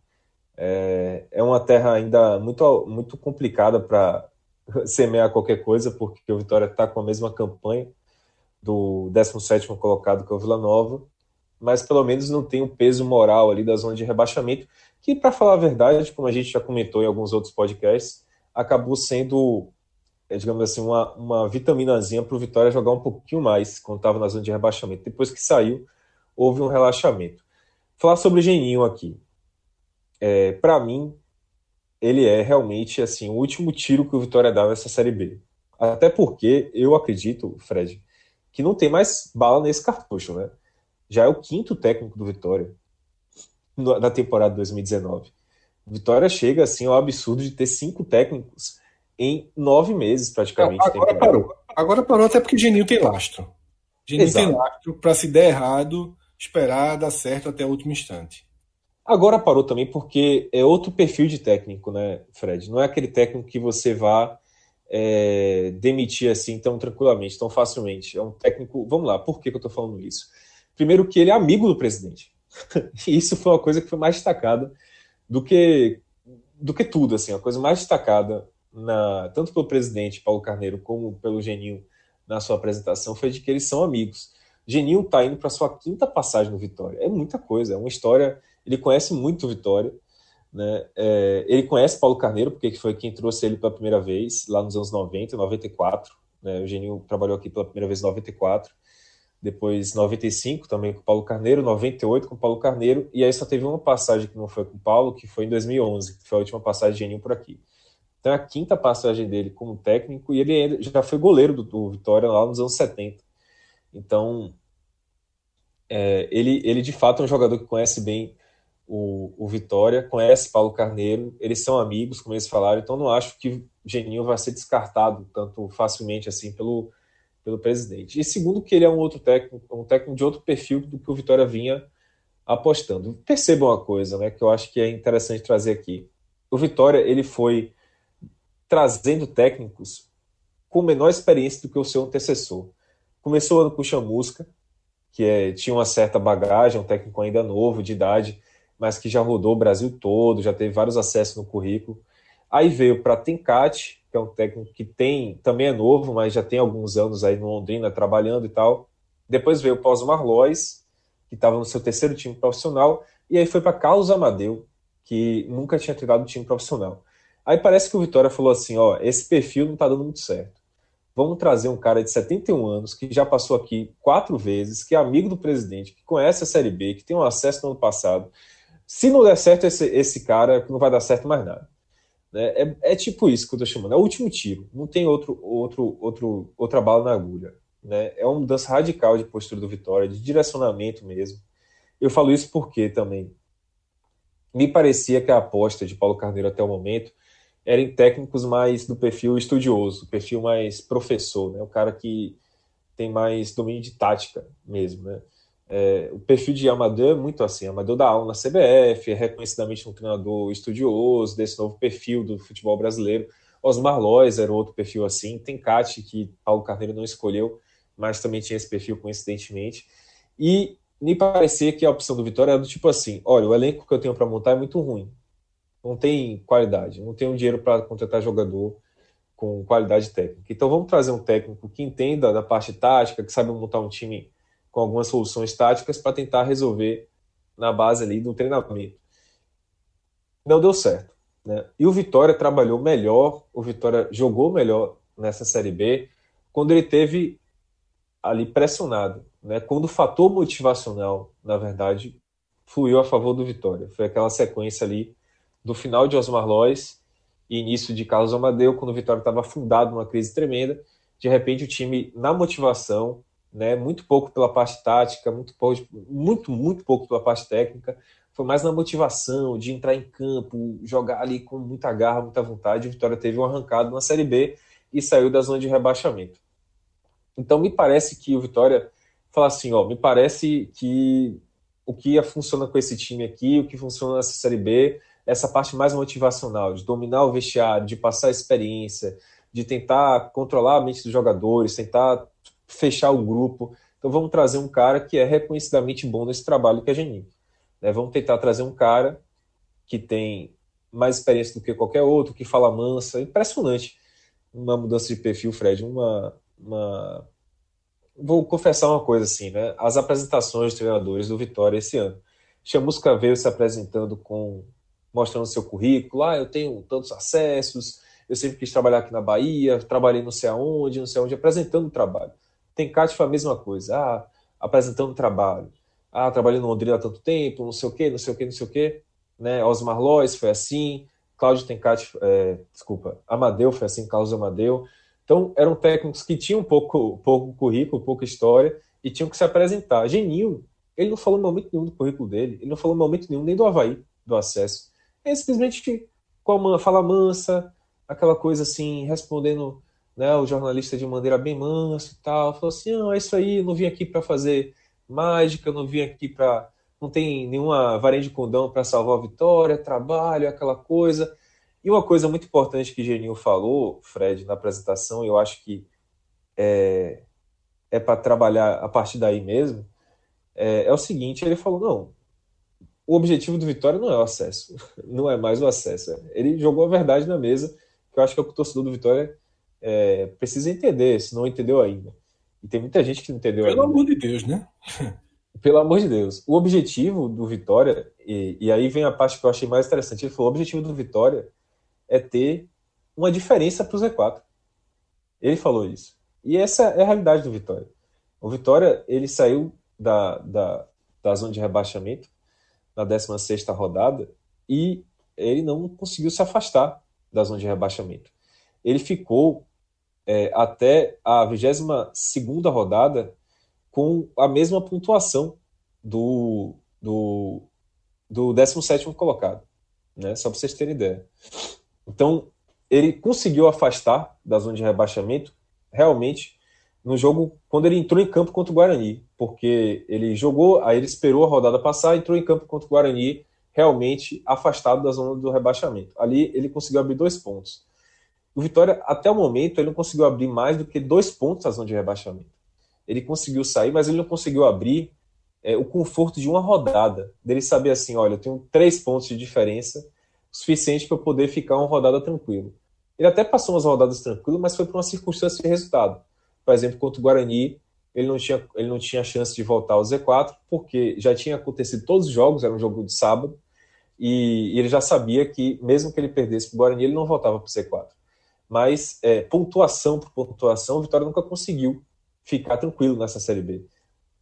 [SPEAKER 2] É, é uma terra ainda muito, muito complicada para semear qualquer coisa, porque o Vitória está com a mesma campanha do 17 colocado que é o Vila Nova, mas pelo menos não tem o peso moral ali da zona de rebaixamento, que, para falar a verdade, como a gente já comentou em alguns outros podcasts, acabou sendo, é, digamos assim, uma, uma vitaminazinha para o Vitória jogar um pouquinho mais quando estava na zona de rebaixamento. Depois que saiu, houve um relaxamento. Falar sobre o Geninho aqui. É, para mim, ele é realmente assim o último tiro que o Vitória dá nessa Série B. Até porque eu acredito, Fred, que não tem mais bala nesse cartucho, né? Já é o quinto técnico do Vitória na temporada 2019. Vitória chega assim ao absurdo de ter cinco técnicos em nove meses, praticamente.
[SPEAKER 1] Agora parou. Agora parou até porque Geninho tem lastro. Geninho Exato. tem lastro para se der errado, esperar dar certo até o último instante.
[SPEAKER 2] Agora parou também porque é outro perfil de técnico, né, Fred? Não é aquele técnico que você vá é, demitir assim tão tranquilamente, tão facilmente. É um técnico. Vamos lá, por que, que eu estou falando isso? Primeiro, que ele é amigo do presidente. e isso foi uma coisa que foi mais destacada do que, do que tudo. Assim, a coisa mais destacada, na, tanto pelo presidente Paulo Carneiro como pelo Geninho na sua apresentação, foi de que eles são amigos. Geninho está indo para sua quinta passagem no Vitória. É muita coisa, é uma história. Ele conhece muito Vitória. Né? É, ele conhece Paulo Carneiro, porque foi quem trouxe ele pela primeira vez, lá nos anos 90, 94. Né? O Geninho trabalhou aqui pela primeira vez em 94. Depois 95 também com Paulo Carneiro, 98 com Paulo Carneiro, e aí só teve uma passagem que não foi com Paulo, que foi em 2011, que foi a última passagem de Geninho por aqui. Então é a quinta passagem dele como técnico, e ele já foi goleiro do, do Vitória lá nos anos 70. Então, é, ele, ele de fato é um jogador que conhece bem o, o Vitória, conhece Paulo Carneiro, eles são amigos, como eles falaram, então não acho que Geninho vai ser descartado tanto facilmente assim pelo, pelo presidente. E segundo, que ele é um outro técnico, um técnico de outro perfil do que o Vitória vinha apostando. Percebam uma coisa, né, que eu acho que é interessante trazer aqui. O Vitória, ele foi trazendo técnicos com menor experiência do que o seu antecessor. Começou ano com o Chamusca, que é, tinha uma certa bagagem, um técnico ainda novo, de idade, mas que já rodou o Brasil todo, já teve vários acessos no currículo. Aí veio para Tencate, que é um técnico que tem, também é novo, mas já tem alguns anos aí no Londrina trabalhando e tal. Depois veio o Pós Marlois, que estava no seu terceiro time profissional, e aí foi para Carlos Amadeu, que nunca tinha treinado um time profissional. Aí parece que o Vitória falou assim: ó, esse perfil não está dando muito certo. Vamos trazer um cara de 71 anos, que já passou aqui quatro vezes, que é amigo do presidente, que conhece a Série B, que tem um acesso no ano passado, se não der certo esse, esse cara, não vai dar certo mais nada. Né? É, é, tipo isso que eu tô chamando. É o último tiro. Não tem outro, outro, outro, outra bala na agulha. Né? É uma mudança radical de postura do Vitória, de direcionamento mesmo. Eu falo isso porque também me parecia que a aposta de Paulo Carneiro até o momento era em técnicos mais do perfil estudioso, perfil mais professor, né? o cara que tem mais domínio de tática mesmo. Né? É, o perfil de Amador é muito assim. Amador dá aula na CBF, é reconhecidamente um treinador estudioso desse novo perfil do futebol brasileiro. Osmar Lois era outro perfil assim. Tem Cate, que Paulo Carneiro não escolheu, mas também tinha esse perfil coincidentemente. E me parecia que a opção do Vitória era do tipo assim: olha, o elenco que eu tenho para montar é muito ruim. Não tem qualidade, não tenho dinheiro para contratar jogador com qualidade técnica. Então vamos trazer um técnico que entenda da parte tática, que sabe montar um time com algumas soluções táticas para tentar resolver na base ali do treinamento. Não deu certo. Né? E o Vitória trabalhou melhor, o Vitória jogou melhor nessa Série B quando ele teve ali pressionado. Né? Quando o fator motivacional, na verdade, fluiu a favor do Vitória. Foi aquela sequência ali do final de Osmar Lois e início de Carlos Amadeu, quando o Vitória estava afundado numa crise tremenda. De repente, o time, na motivação, né? Muito pouco pela parte tática, muito pouco, muito, muito pouco pela parte técnica. Foi mais na motivação de entrar em campo, jogar ali com muita garra, muita vontade. O Vitória teve um arrancado na Série B e saiu da zona de rebaixamento. Então me parece que o Vitória fala assim, ó, me parece que o que funciona com esse time aqui, o que funciona nessa Série B, essa parte mais motivacional, de dominar o vestiário, de passar experiência, de tentar controlar a mente dos jogadores, tentar fechar o grupo. Então vamos trazer um cara que é reconhecidamente bom nesse trabalho que é Geninho. Né? Vamos tentar trazer um cara que tem mais experiência do que qualquer outro, que fala mansa. Impressionante uma mudança de perfil, Fred. Uma, uma... Vou confessar uma coisa assim, né? As apresentações de treinadores do Vitória esse ano. Chamusca veio se apresentando com mostrando seu currículo, ah, eu tenho tantos acessos, eu sempre quis trabalhar aqui na Bahia, trabalhei não sei aonde, não sei aonde, apresentando o trabalho. Tem Cátia a mesma coisa, ah, apresentando o trabalho. Ah, trabalhei no Londrina há tanto tempo, não sei o quê, não sei o quê, não sei o quê. Né? Osmar Lois foi assim, Cláudio Tencati, é, desculpa, Amadeu foi assim, Carlos Amadeu. Então, eram técnicos que tinham pouco, pouco currículo, pouca história e tinham que se apresentar. Geninho, ele não falou em momento nenhum do currículo dele, ele não falou em momento nenhum nem do Havaí, do acesso. É simplesmente com a fala mansa, aquela coisa assim, respondendo né, o jornalista de maneira bem mansa e tal. Falou assim: ah, é isso aí, não vim aqui para fazer mágica, não vim aqui para. Não tem nenhuma varinha de condão para salvar a vitória, trabalho, aquela coisa. E uma coisa muito importante que Geninho falou, Fred, na apresentação, eu acho que é, é para trabalhar a partir daí mesmo, é, é o seguinte: ele falou, não, o objetivo do Vitória não é o acesso, não é mais o acesso. Ele jogou a verdade na mesa, que eu acho que é o que o torcedor do Vitória é, precisa entender, se não entendeu ainda. E tem muita gente que não entendeu
[SPEAKER 1] Pelo
[SPEAKER 2] ainda.
[SPEAKER 1] Pelo amor de Deus, né?
[SPEAKER 2] Pelo amor de Deus. O objetivo do Vitória, e, e aí vem a parte que eu achei mais interessante, ele falou, o objetivo do Vitória é ter uma diferença para o Z4. Ele falou isso. E essa é a realidade do Vitória. O Vitória, ele saiu da, da, da zona de rebaixamento na 16 rodada e ele não conseguiu se afastar da zona de rebaixamento. Ele ficou é, até a 22 rodada com a mesma pontuação do, do, do 17 colocado, né? só para vocês terem ideia. Então, ele conseguiu afastar da zona de rebaixamento realmente no jogo quando ele entrou em campo contra o Guarani, porque ele jogou, aí ele esperou a rodada passar, entrou em campo contra o Guarani realmente afastado da zona do rebaixamento. Ali ele conseguiu abrir dois pontos. O Vitória, até o momento, ele não conseguiu abrir mais do que dois pontos da zona de rebaixamento. Ele conseguiu sair, mas ele não conseguiu abrir é, o conforto de uma rodada, dele saber assim, olha, eu tenho três pontos de diferença, suficiente para eu poder ficar uma rodada tranquilo. Ele até passou umas rodadas tranquilo, mas foi por uma circunstância de resultado. Por exemplo, contra o Guarani, ele não tinha, ele não tinha chance de voltar ao Z4, porque já tinha acontecido todos os jogos, era um jogo de sábado, e, e ele já sabia que, mesmo que ele perdesse para o Guarani, ele não voltava para o Z4. Mas, é, pontuação por pontuação, o Vitória nunca conseguiu ficar tranquilo nessa Série B.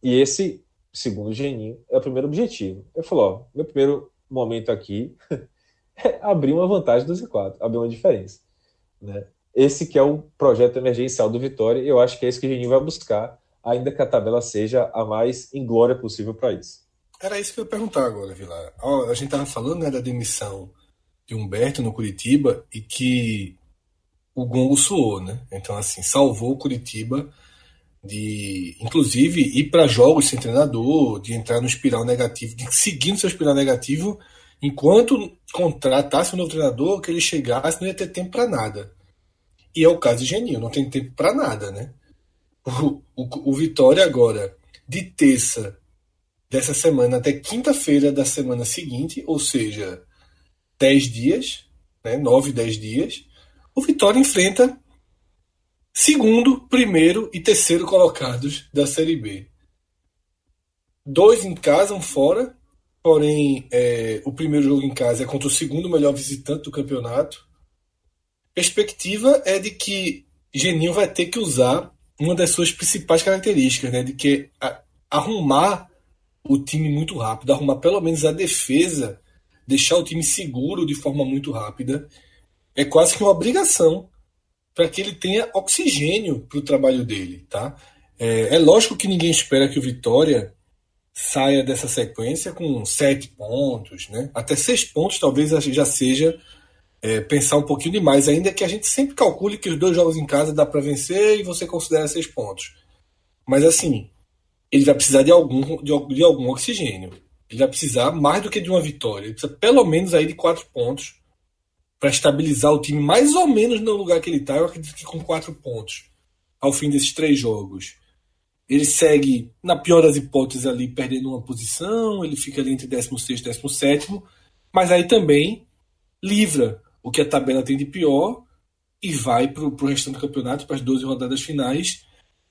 [SPEAKER 2] E esse, segundo o Geninho, é o primeiro objetivo. Ele falou: ó, meu primeiro momento aqui é abrir uma vantagem do Z4, abrir uma diferença. Né? Esse que é o projeto emergencial do Vitória, e eu acho que é isso que o Geninho vai buscar ainda que a tabela seja a mais inglória possível para isso.
[SPEAKER 1] Era isso que eu ia perguntar agora, Vilar. A gente estava falando né, da demissão de Humberto no Curitiba e que o gongo suou, né? Então, assim, salvou o Curitiba de, inclusive, ir para jogos sem treinador, de entrar no espiral negativo, de seguir no seu espiral negativo, enquanto contratasse um novo treinador, que ele chegasse, não ia ter tempo para nada. E é o caso de Genil, não tem tempo para nada, né? o, o, o Vitória agora, de terça dessa semana até quinta-feira da semana seguinte, ou seja, 10 dias, né, 9, 10 dias, o Vitória enfrenta segundo, primeiro e terceiro colocados da Série B. Dois em casa, um fora, porém é, o primeiro jogo em casa é contra o segundo melhor visitante do campeonato. Perspectiva é de que Geninho vai ter que usar uma das suas principais características, né, de que a, arrumar o time muito rápido, arrumar pelo menos a defesa, deixar o time seguro de forma muito rápida, é quase que uma obrigação para que ele tenha oxigênio para o trabalho dele, tá? É, é, lógico que ninguém espera que o Vitória saia dessa sequência com sete pontos, né? Até seis pontos talvez já seja é, pensar um pouquinho demais, ainda que a gente sempre calcule que os dois jogos em casa dá para vencer e você considera seis pontos. Mas assim, ele vai precisar de algum, de, de algum oxigênio. Ele vai precisar mais do que de uma vitória. Ele precisa pelo menos aí de quatro pontos para estabilizar o time mais ou menos no lugar que ele está. Eu acredito que com quatro pontos ao fim desses três jogos. Ele segue, na pior das hipóteses, ali perdendo uma posição, ele fica ali entre 16 e 17, mas aí também livra o que a tabela tem de pior e vai para o restante do campeonato, para as 12 rodadas finais,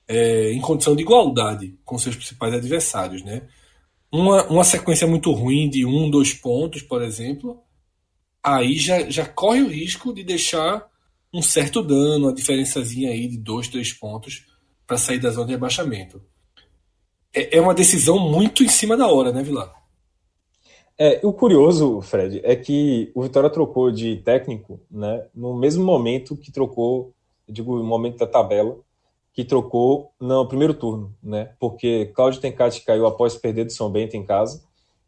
[SPEAKER 1] é, em condição de igualdade com seus principais adversários. Né? Uma, uma sequência muito ruim de um, dois pontos, por exemplo, aí já, já corre o risco de deixar um certo dano, uma diferençazinha aí de dois, três pontos para sair da zona de rebaixamento. É, é uma decisão muito em cima da hora, né, Vilar?
[SPEAKER 2] É, o curioso, Fred, é que o Vitória trocou de técnico né, no mesmo momento que trocou, digo, no momento da tabela, que trocou no primeiro turno, né? Porque Cláudio Tencati caiu após perder do São Bento em casa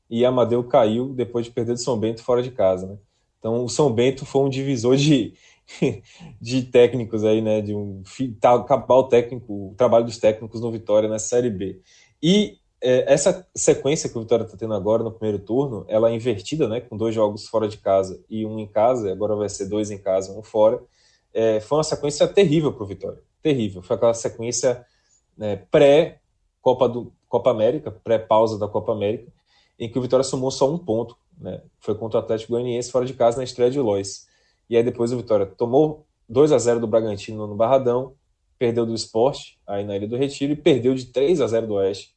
[SPEAKER 2] e Amadeu caiu depois de perder do São Bento fora de casa, né? Então o São Bento foi um divisor de, de técnicos aí, né? De um tá, acabar o técnico, o trabalho dos técnicos no Vitória na Série B. E é, essa sequência que o Vitória está tendo agora no primeiro turno, ela é invertida, né? Com dois jogos fora de casa e um em casa, agora vai ser dois em casa, um fora. É, foi uma sequência terrível para o Vitória, terrível. Foi aquela sequência né, pré Copa do Copa América, pré pausa da Copa América, em que o Vitória somou só um ponto, né? Foi contra o Atlético Goianiense fora de casa na estreia de Lois. E aí depois o Vitória tomou 2 a 0 do Bragantino no Barradão, perdeu do Esporte, aí na Ilha do Retiro, e perdeu de 3 a 0 do Oeste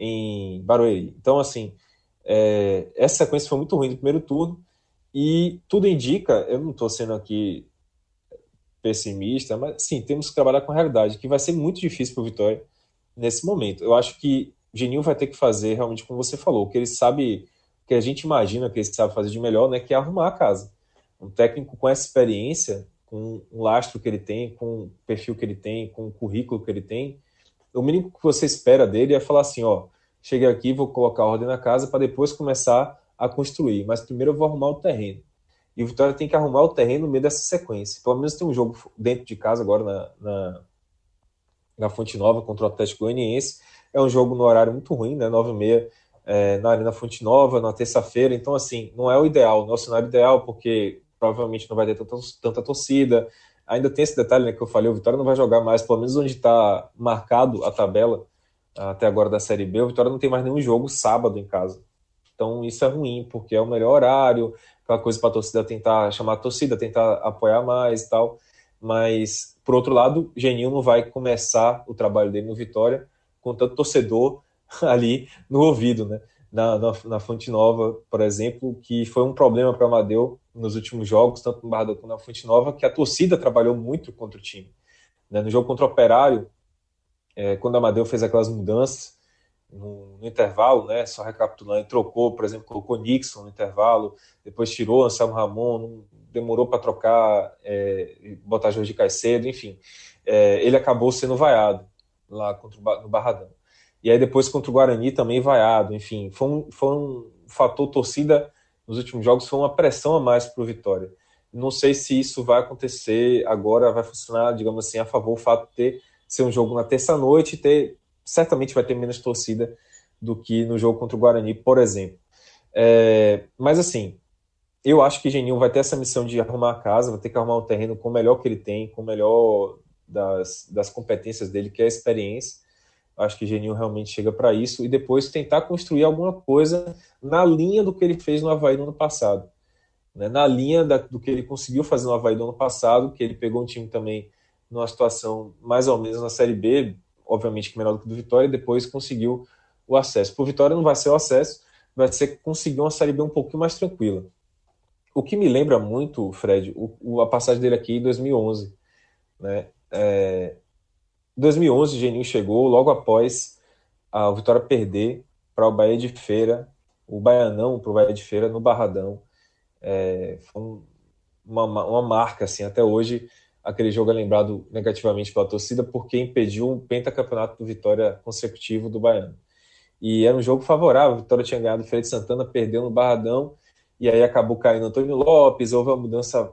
[SPEAKER 2] em Barueri. Então, assim, é, essa sequência foi muito ruim no primeiro turno, e tudo indica, eu não estou sendo aqui pessimista, mas sim, temos que trabalhar com a realidade, que vai ser muito difícil para o Vitória nesse momento. Eu acho que o Genil vai ter que fazer realmente como você falou, que ele sabe, que a gente imagina que ele sabe fazer de melhor, né, que é arrumar a casa um técnico com essa experiência, com o lastro que ele tem, com o perfil que ele tem, com o currículo que ele tem, o mínimo que você espera dele é falar assim, ó, cheguei aqui, vou colocar ordem na casa para depois começar a construir, mas primeiro eu vou arrumar o terreno. E o Vitória tem que arrumar o terreno no meio dessa sequência. Pelo menos tem um jogo dentro de casa agora na, na, na Fonte Nova contra o Atlético Goianiense. É um jogo no horário muito ruim, né? 9 e meia é, na Arena Fonte Nova, na terça-feira. Então, assim, não é o ideal, não é o cenário ideal, porque provavelmente não vai ter tanta, tanta torcida. Ainda tem esse detalhe né, que eu falei, o Vitória não vai jogar mais, pelo menos onde está marcado a tabela até agora da Série B, o Vitória não tem mais nenhum jogo sábado em casa. Então isso é ruim, porque é o melhor horário, aquela coisa para a torcida tentar chamar a torcida, tentar apoiar mais e tal. Mas, por outro lado, Genil não vai começar o trabalho dele no Vitória com tanto torcedor ali no ouvido, né? na, na, na, Fonte Nova, por exemplo, que foi um problema para Amadeu nos últimos jogos, tanto no Barra quanto na Fonte Nova, que a torcida trabalhou muito contra o time. Né? No jogo contra o Operário, é, quando o Amadeu fez aquelas mudanças no, no, intervalo, né, só recapitulando, trocou, por exemplo, colocou Nixon no intervalo, depois tirou Anselmo Ramon, demorou para trocar, é, botar Jorge Caicedo, enfim, é, ele acabou sendo vaiado lá contra o, no Barradão. E aí depois contra o Guarani também vaiado. Enfim, foi um, foi um fator torcida nos últimos jogos, foi uma pressão a mais para o Vitória. Não sei se isso vai acontecer agora, vai funcionar, digamos assim, a favor o fato de ter ser um jogo na terça-noite e ter, certamente vai ter menos torcida do que no jogo contra o Guarani, por exemplo. É, mas assim, eu acho que Geninho vai ter essa missão de arrumar a casa, vai ter que arrumar um terreno com o melhor que ele tem, com o melhor das, das competências dele, que é a experiência. Acho que Geninho realmente chega para isso e depois tentar construir alguma coisa na linha do que ele fez no Havaí no ano passado. Né? Na linha da, do que ele conseguiu fazer no Havaí no ano passado, que ele pegou um time também numa situação mais ou menos na Série B, obviamente que menor do que do Vitória, e depois conseguiu o acesso. Para o Vitória não vai ser o acesso, vai ser conseguir uma Série B um pouquinho mais tranquila. O que me lembra muito, Fred, o, a passagem dele aqui em 2011. Né? É, 2011, o Geninho chegou logo após a Vitória perder para o Bahia de Feira, o Baianão para o Bahia de Feira no Barradão. É, foi uma, uma marca, assim, até hoje aquele jogo é lembrado negativamente pela torcida porque impediu um pentacampeonato do Vitória consecutivo do Baiano. E era um jogo favorável, a Vitória tinha ganhado o Feira de Santana, perdeu no Barradão, e aí acabou caindo Antônio Lopes, houve uma mudança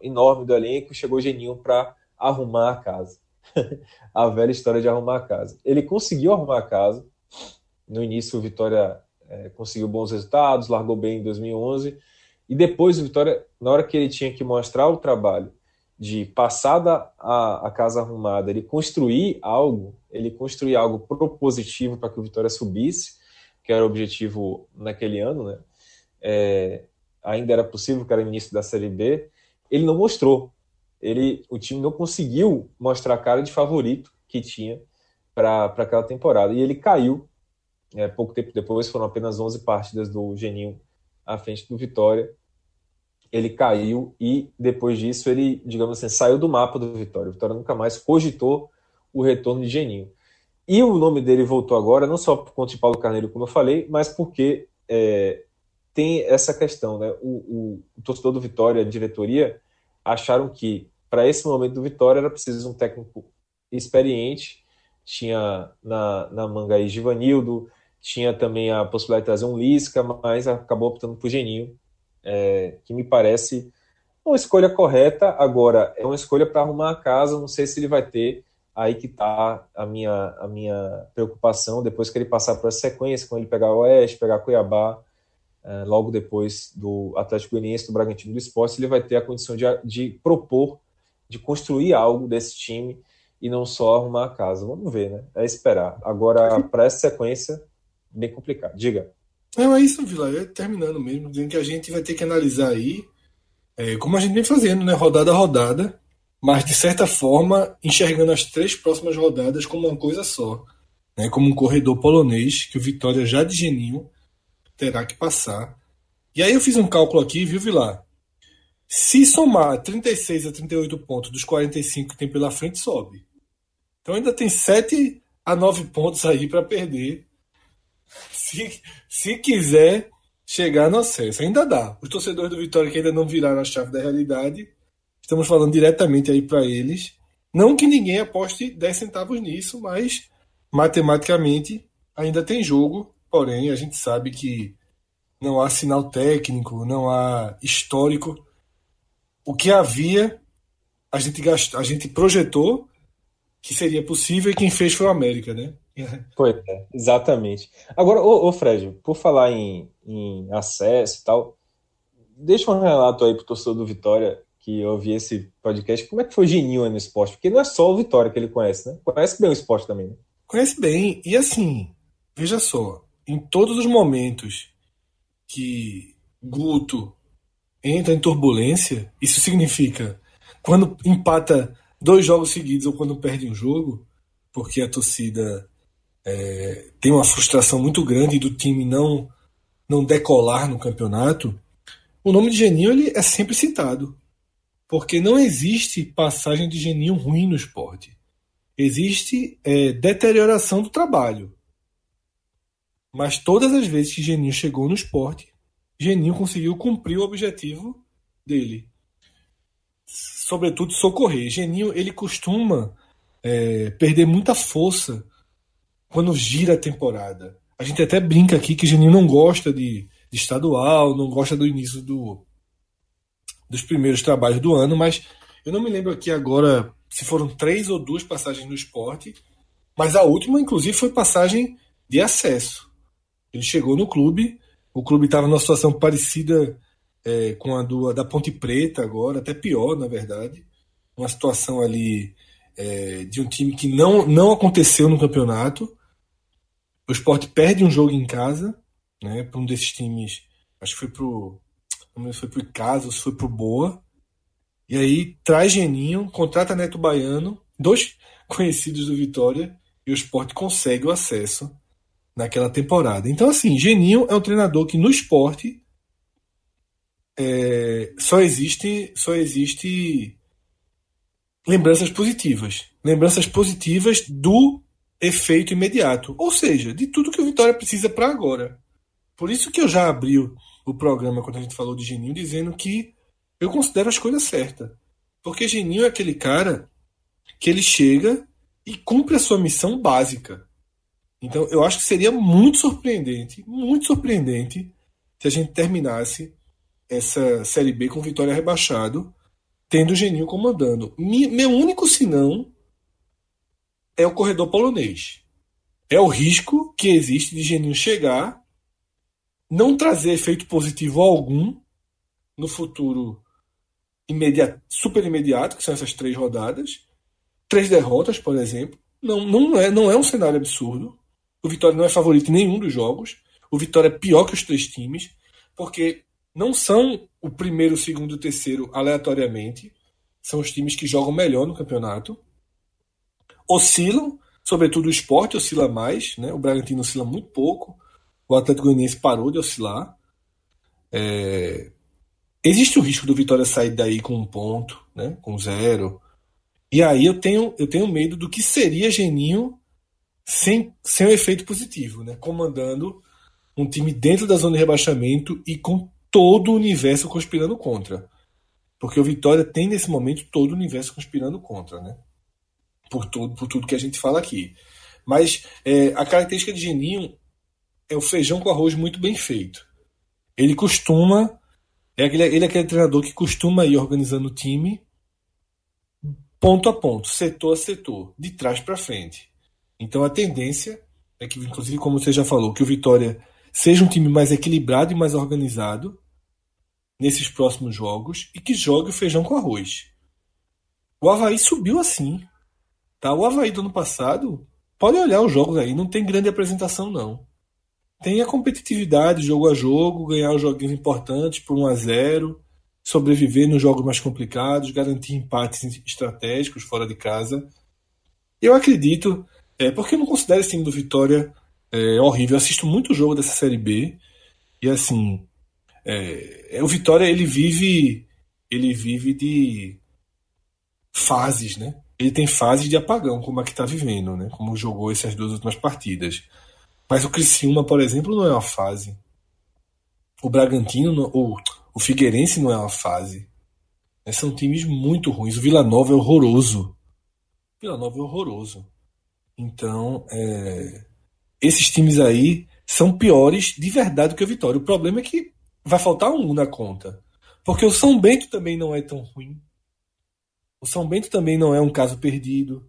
[SPEAKER 2] enorme do elenco, chegou o Geninho para arrumar a casa. a velha história de arrumar a casa. Ele conseguiu arrumar a casa. No início, o Vitória é, conseguiu bons resultados, largou bem em 2011, e depois o Vitória, na hora que ele tinha que mostrar o trabalho de passada a, a casa arrumada, ele construir algo, ele construir algo propositivo para que o Vitória subisse, que era o objetivo naquele ano, né? É, ainda era possível, que era início da Série B, ele não mostrou. Ele, o time não conseguiu mostrar a cara de favorito que tinha para aquela temporada. E ele caiu é, pouco tempo depois, foram apenas 11 partidas do Geninho à frente do Vitória. Ele caiu e depois disso ele, digamos assim, saiu do mapa do Vitória. O Vitória nunca mais cogitou o retorno de Geninho. E o nome dele voltou agora, não só por conta de Paulo Carneiro, como eu falei, mas porque é, tem essa questão, né? O, o, o, torcedor do Vitória, a diretoria, acharam que para esse momento do Vitória era preciso um técnico experiente. Tinha na, na manga aí Givanildo, tinha também a possibilidade de trazer um Lisca, mas acabou optando por Geninho, é, que me parece uma escolha correta. Agora, é uma escolha para arrumar a casa, não sei se ele vai ter. Aí que está a minha, a minha preocupação, depois que ele passar por essa sequência, quando ele pegar o Oeste, pegar Cuiabá, é, logo depois do Atlético Goianiense, do Bragantino, do Esporte, ele vai ter a condição de, de propor, de construir algo desse time e não só arrumar a casa. Vamos ver, né? É esperar. Agora, para essa sequência, bem complicado. Diga.
[SPEAKER 1] Não, é isso, Vila. É terminando mesmo, dizendo que a gente vai ter que analisar aí, é, como a gente vem fazendo, né? Rodada a rodada, mas de certa forma enxergando as três próximas rodadas como uma coisa só. Né? Como um corredor polonês, que o Vitória já de geninho terá que passar. E aí eu fiz um cálculo aqui, viu, Vilar? Se somar 36 a 38 pontos dos 45 que tem pela frente, sobe. Então ainda tem 7 a 9 pontos aí para perder. Se, se quiser chegar no acesso, ainda dá. Os torcedores do Vitória que ainda não viraram a chave da realidade, estamos falando diretamente aí para eles. Não que ninguém aposte 10 centavos nisso, mas matematicamente ainda tem jogo Porém, a gente sabe que não há sinal técnico, não há histórico. O que havia, a gente, gastou, a gente projetou que seria possível e quem fez foi o América, né?
[SPEAKER 2] Pois é, exatamente. Agora, ô, ô Fred, por falar em, em acesso e tal, deixa um relato aí pro torcedor do Vitória que ouvi esse podcast. Como é que foi o Geninho no esporte? Porque não é só o Vitória que ele conhece, né? Conhece bem o esporte também, né?
[SPEAKER 1] Conhece bem. E assim, veja só, em todos os momentos que Guto entra em turbulência, isso significa quando empata dois jogos seguidos ou quando perde um jogo, porque a torcida é, tem uma frustração muito grande do time não não decolar no campeonato, o nome de Geninho ele é sempre citado. Porque não existe passagem de Geninho ruim no esporte. Existe é, deterioração do trabalho. Mas todas as vezes que Geninho chegou no esporte, Geninho conseguiu cumprir o objetivo dele. Sobretudo socorrer. Geninho ele costuma é, perder muita força quando gira a temporada. A gente até brinca aqui que Geninho não gosta de, de estadual, não gosta do início do, dos primeiros trabalhos do ano, mas eu não me lembro aqui agora se foram três ou duas passagens no esporte, mas a última, inclusive, foi passagem de acesso. Ele chegou no clube, o clube estava numa situação parecida é, com a do, da Ponte Preta agora, até pior, na verdade. Uma situação ali é, de um time que não, não aconteceu no campeonato. O esporte perde um jogo em casa, né, para um desses times, acho que foi pro. Não foi pro Icasa se foi pro Boa. E aí traz Geninho, contrata Neto Baiano, dois conhecidos do Vitória, e o esporte consegue o acesso naquela temporada. Então, assim, Geninho é um treinador que no esporte é, só existe só existe lembranças positivas. Lembranças positivas do efeito imediato. Ou seja, de tudo que o Vitória precisa para agora. Por isso que eu já abri o programa quando a gente falou de Geninho, dizendo que eu considero a escolha certa. Porque Geninho é aquele cara que ele chega e cumpre a sua missão básica. Então, eu acho que seria muito surpreendente, muito surpreendente, se a gente terminasse essa Série B com Vitória rebaixado, tendo o Geninho comandando. Meu único sinão é o corredor polonês. É o risco que existe de Geninho chegar não trazer efeito positivo algum no futuro imediato, super imediato, que são essas três rodadas. Três derrotas, por exemplo. Não, não, é, não é um cenário absurdo. O Vitória não é favorito em nenhum dos jogos. O Vitória é pior que os três times, porque não são o primeiro, o segundo e o terceiro aleatoriamente. São os times que jogam melhor no campeonato. Oscilam, sobretudo o esporte oscila mais, né? o Bragantino oscila muito pouco. O Atlético Goianiense parou de oscilar. É... Existe o risco do Vitória sair daí com um ponto, né? com zero. E aí eu tenho, eu tenho medo do que seria Geninho sem, sem um efeito positivo, né? comandando um time dentro da zona de rebaixamento e com todo o universo conspirando contra. Porque o Vitória tem nesse momento todo o universo conspirando contra, né? Por, todo, por tudo que a gente fala aqui. Mas é, a característica de Geninho é o feijão com arroz muito bem feito. Ele costuma. É aquele, ele é aquele treinador que costuma ir organizando o time ponto a ponto, setor a setor, de trás para frente. Então a tendência é que, inclusive, como você já falou, que o Vitória seja um time mais equilibrado e mais organizado nesses próximos jogos e que jogue o feijão com arroz. O Havaí subiu assim. Tá? O Havaí do ano passado, pode olhar os jogos aí, não tem grande apresentação não. Tem a competitividade, jogo a jogo, ganhar os joguinhos importantes por 1 a 0 sobreviver nos jogos mais complicados, garantir empates estratégicos fora de casa. Eu acredito, é, porque eu não considero esse time do Vitória é horrível. Eu assisto muito jogo dessa série B e assim, é, é, o Vitória ele vive ele vive de fases, né? Ele tem fases de apagão, como a que está vivendo, né? Como jogou essas duas últimas partidas. Mas o Criciúma, por exemplo, não é uma fase. O Bragantino, não, ou o Figueirense não é uma fase. Né? São times muito ruins. O Vila Nova é horroroso. O Vila Nova é horroroso. Então, é, esses times aí são piores de verdade que o Vitória. O problema é que vai faltar um na conta. Porque o São Bento também não é tão ruim. O São Bento também não é um caso perdido.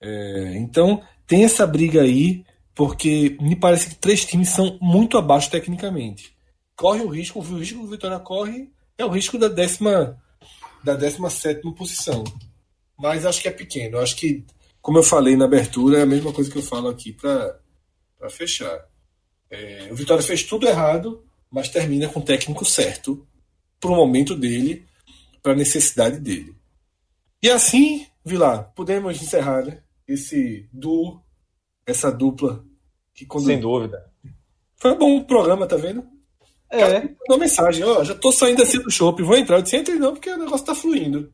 [SPEAKER 1] É, então, tem essa briga aí, porque me parece que três times são muito abaixo tecnicamente. Corre o risco, o risco que o Vitória corre é o risco da décima da 17 posição. Mas acho que é pequeno. Acho que, como eu falei na abertura, é a mesma coisa que eu falo aqui para para fechar. É, o Vitória fez tudo errado, mas termina com o técnico certo para o momento dele, para a necessidade dele. E assim, Vilar, podemos encerrar né? esse duo, essa dupla.
[SPEAKER 2] Que quando... Sem dúvida.
[SPEAKER 1] Foi um bom programa, tá vendo? É. Cara, uma mensagem, ó, já tô saindo assim do shopping, vou entrar. Eu disse, entre não, porque o negócio tá fluindo.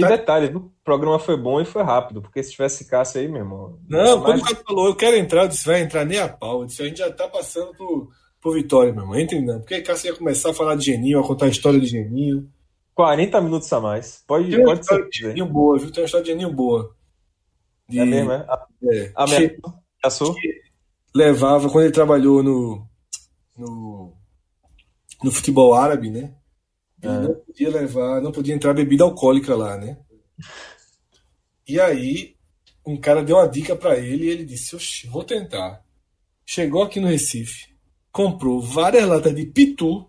[SPEAKER 2] E tá? detalhe, o programa foi bom e foi rápido, porque se tivesse Cássio aí, meu irmão.
[SPEAKER 1] Não, como o cara falou, eu quero entrar, eu disse, vai entrar nem a pau. Eu disse, a gente já tá passando por, por vitória, meu irmão. Entre não. Porque Cássio ia começar a falar de Geninho, a contar a história de Geninho.
[SPEAKER 2] 40 minutos a mais. Pode,
[SPEAKER 1] tem
[SPEAKER 2] pode
[SPEAKER 1] ser. De Geninho boa, viu? Tem uma história de Geninho boa.
[SPEAKER 2] De, é mesmo, é? A, é, a minha.
[SPEAKER 1] Levava, quando ele trabalhou no, no, no futebol árabe, né? É. Não podia levar, não podia entrar bebida alcoólica lá, né? E aí, um cara deu uma dica para ele e ele disse: Oxi, vou tentar. Chegou aqui no Recife, comprou várias latas de pitu,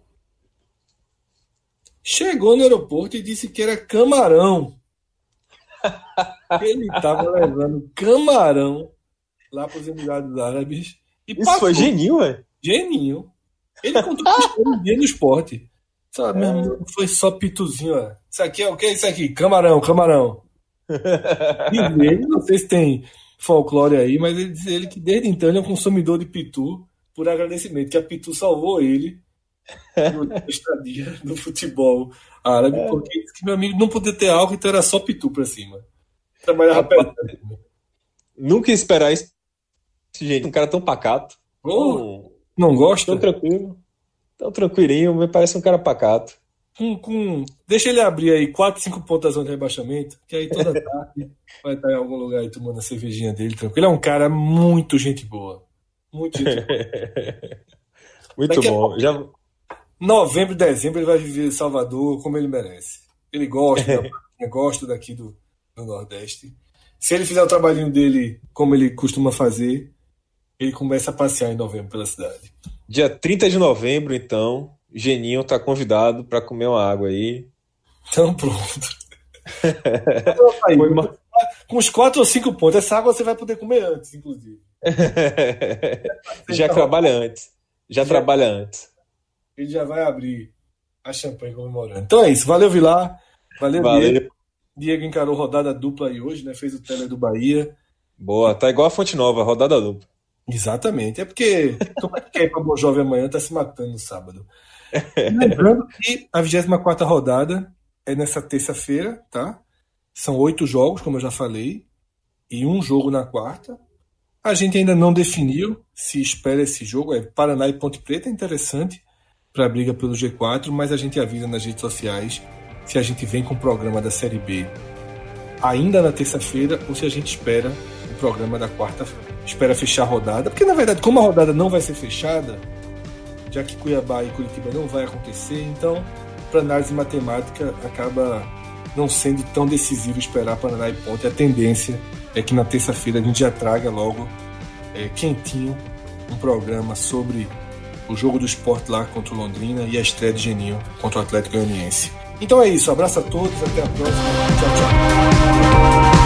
[SPEAKER 1] chegou no aeroporto e disse que era camarão. ele estava levando camarão lá para os Emirados Árabes.
[SPEAKER 2] E Isso passou. foi geninho, velho?
[SPEAKER 1] Geninho. Ele contou um dia no esporte. Sabe, é. mesmo, foi só pituzinho, ó. Isso aqui é o que é isso aqui? Camarão, camarão. e ele, não sei se tem folclore aí, mas ele diz ele que desde então ele é um consumidor de pitu por agradecimento, que a pitu salvou ele no estadia do futebol árabe, é. porque disse que meu amigo não podia ter álcool, então era só pitu pra cima. Trabalhava perto.
[SPEAKER 2] Nunca ia esperar esse jeito, um cara tão pacato.
[SPEAKER 1] Oh, não gosta?
[SPEAKER 2] Tão tranquilo. Tão tranquilinho, me parece um cara pacato.
[SPEAKER 1] Com, com... Deixa ele abrir aí 4, 5 pontos da zona de rebaixamento, que aí toda tarde vai estar em algum lugar aí tomando a cervejinha dele, tranquilo. Ele é um cara muito gente boa. Muito gente boa.
[SPEAKER 2] muito Daqui bom. Já...
[SPEAKER 1] Novembro, dezembro ele vai viver em Salvador como ele merece. Ele gosta, gosta daqui do, do Nordeste. Se ele fizer o trabalhinho dele como ele costuma fazer, ele começa a passear em novembro pela cidade.
[SPEAKER 2] Dia 30 de novembro, então, Geninho tá convidado para comer uma água aí.
[SPEAKER 1] Então pronto. aí, com uns 4 ou 5 pontos. Essa água você vai poder comer antes, inclusive.
[SPEAKER 2] já trabalha antes. Já, já trabalha antes.
[SPEAKER 1] Ele já vai abrir a champanhe comemorando. Então é isso. Valeu, Vilar. Valeu, Valeu. Diego. Diego encarou rodada dupla aí hoje, né? Fez o tele do Bahia.
[SPEAKER 2] Boa, tá igual a Fonte Nova, rodada dupla.
[SPEAKER 1] Exatamente. É porque como é que quer ir pra Bom Jovem amanhã, tá se matando no sábado. Lembrando que a 24 rodada é nessa terça-feira, tá? São oito jogos, como eu já falei, e um jogo na quarta. A gente ainda não definiu se espera esse jogo. É Paraná e Ponte Preta, é interessante para a briga pelo G4, mas a gente avisa nas redes sociais se a gente vem com o programa da Série B ainda na terça-feira ou se a gente espera o programa da quarta, espera fechar a rodada. Porque na verdade, como a rodada não vai ser fechada, já que Cuiabá e Curitiba não vai acontecer, então, para análise matemática, acaba não sendo tão decisivo esperar Paraná e Ponte. A tendência é que na terça-feira a gente já traga logo é, quentinho um programa sobre o jogo do esporte lá contra o Londrina e a estreia de Geninho contra o Atlético Goianiense. Então é isso, abraço a todos, até a próxima. Tchau, tchau.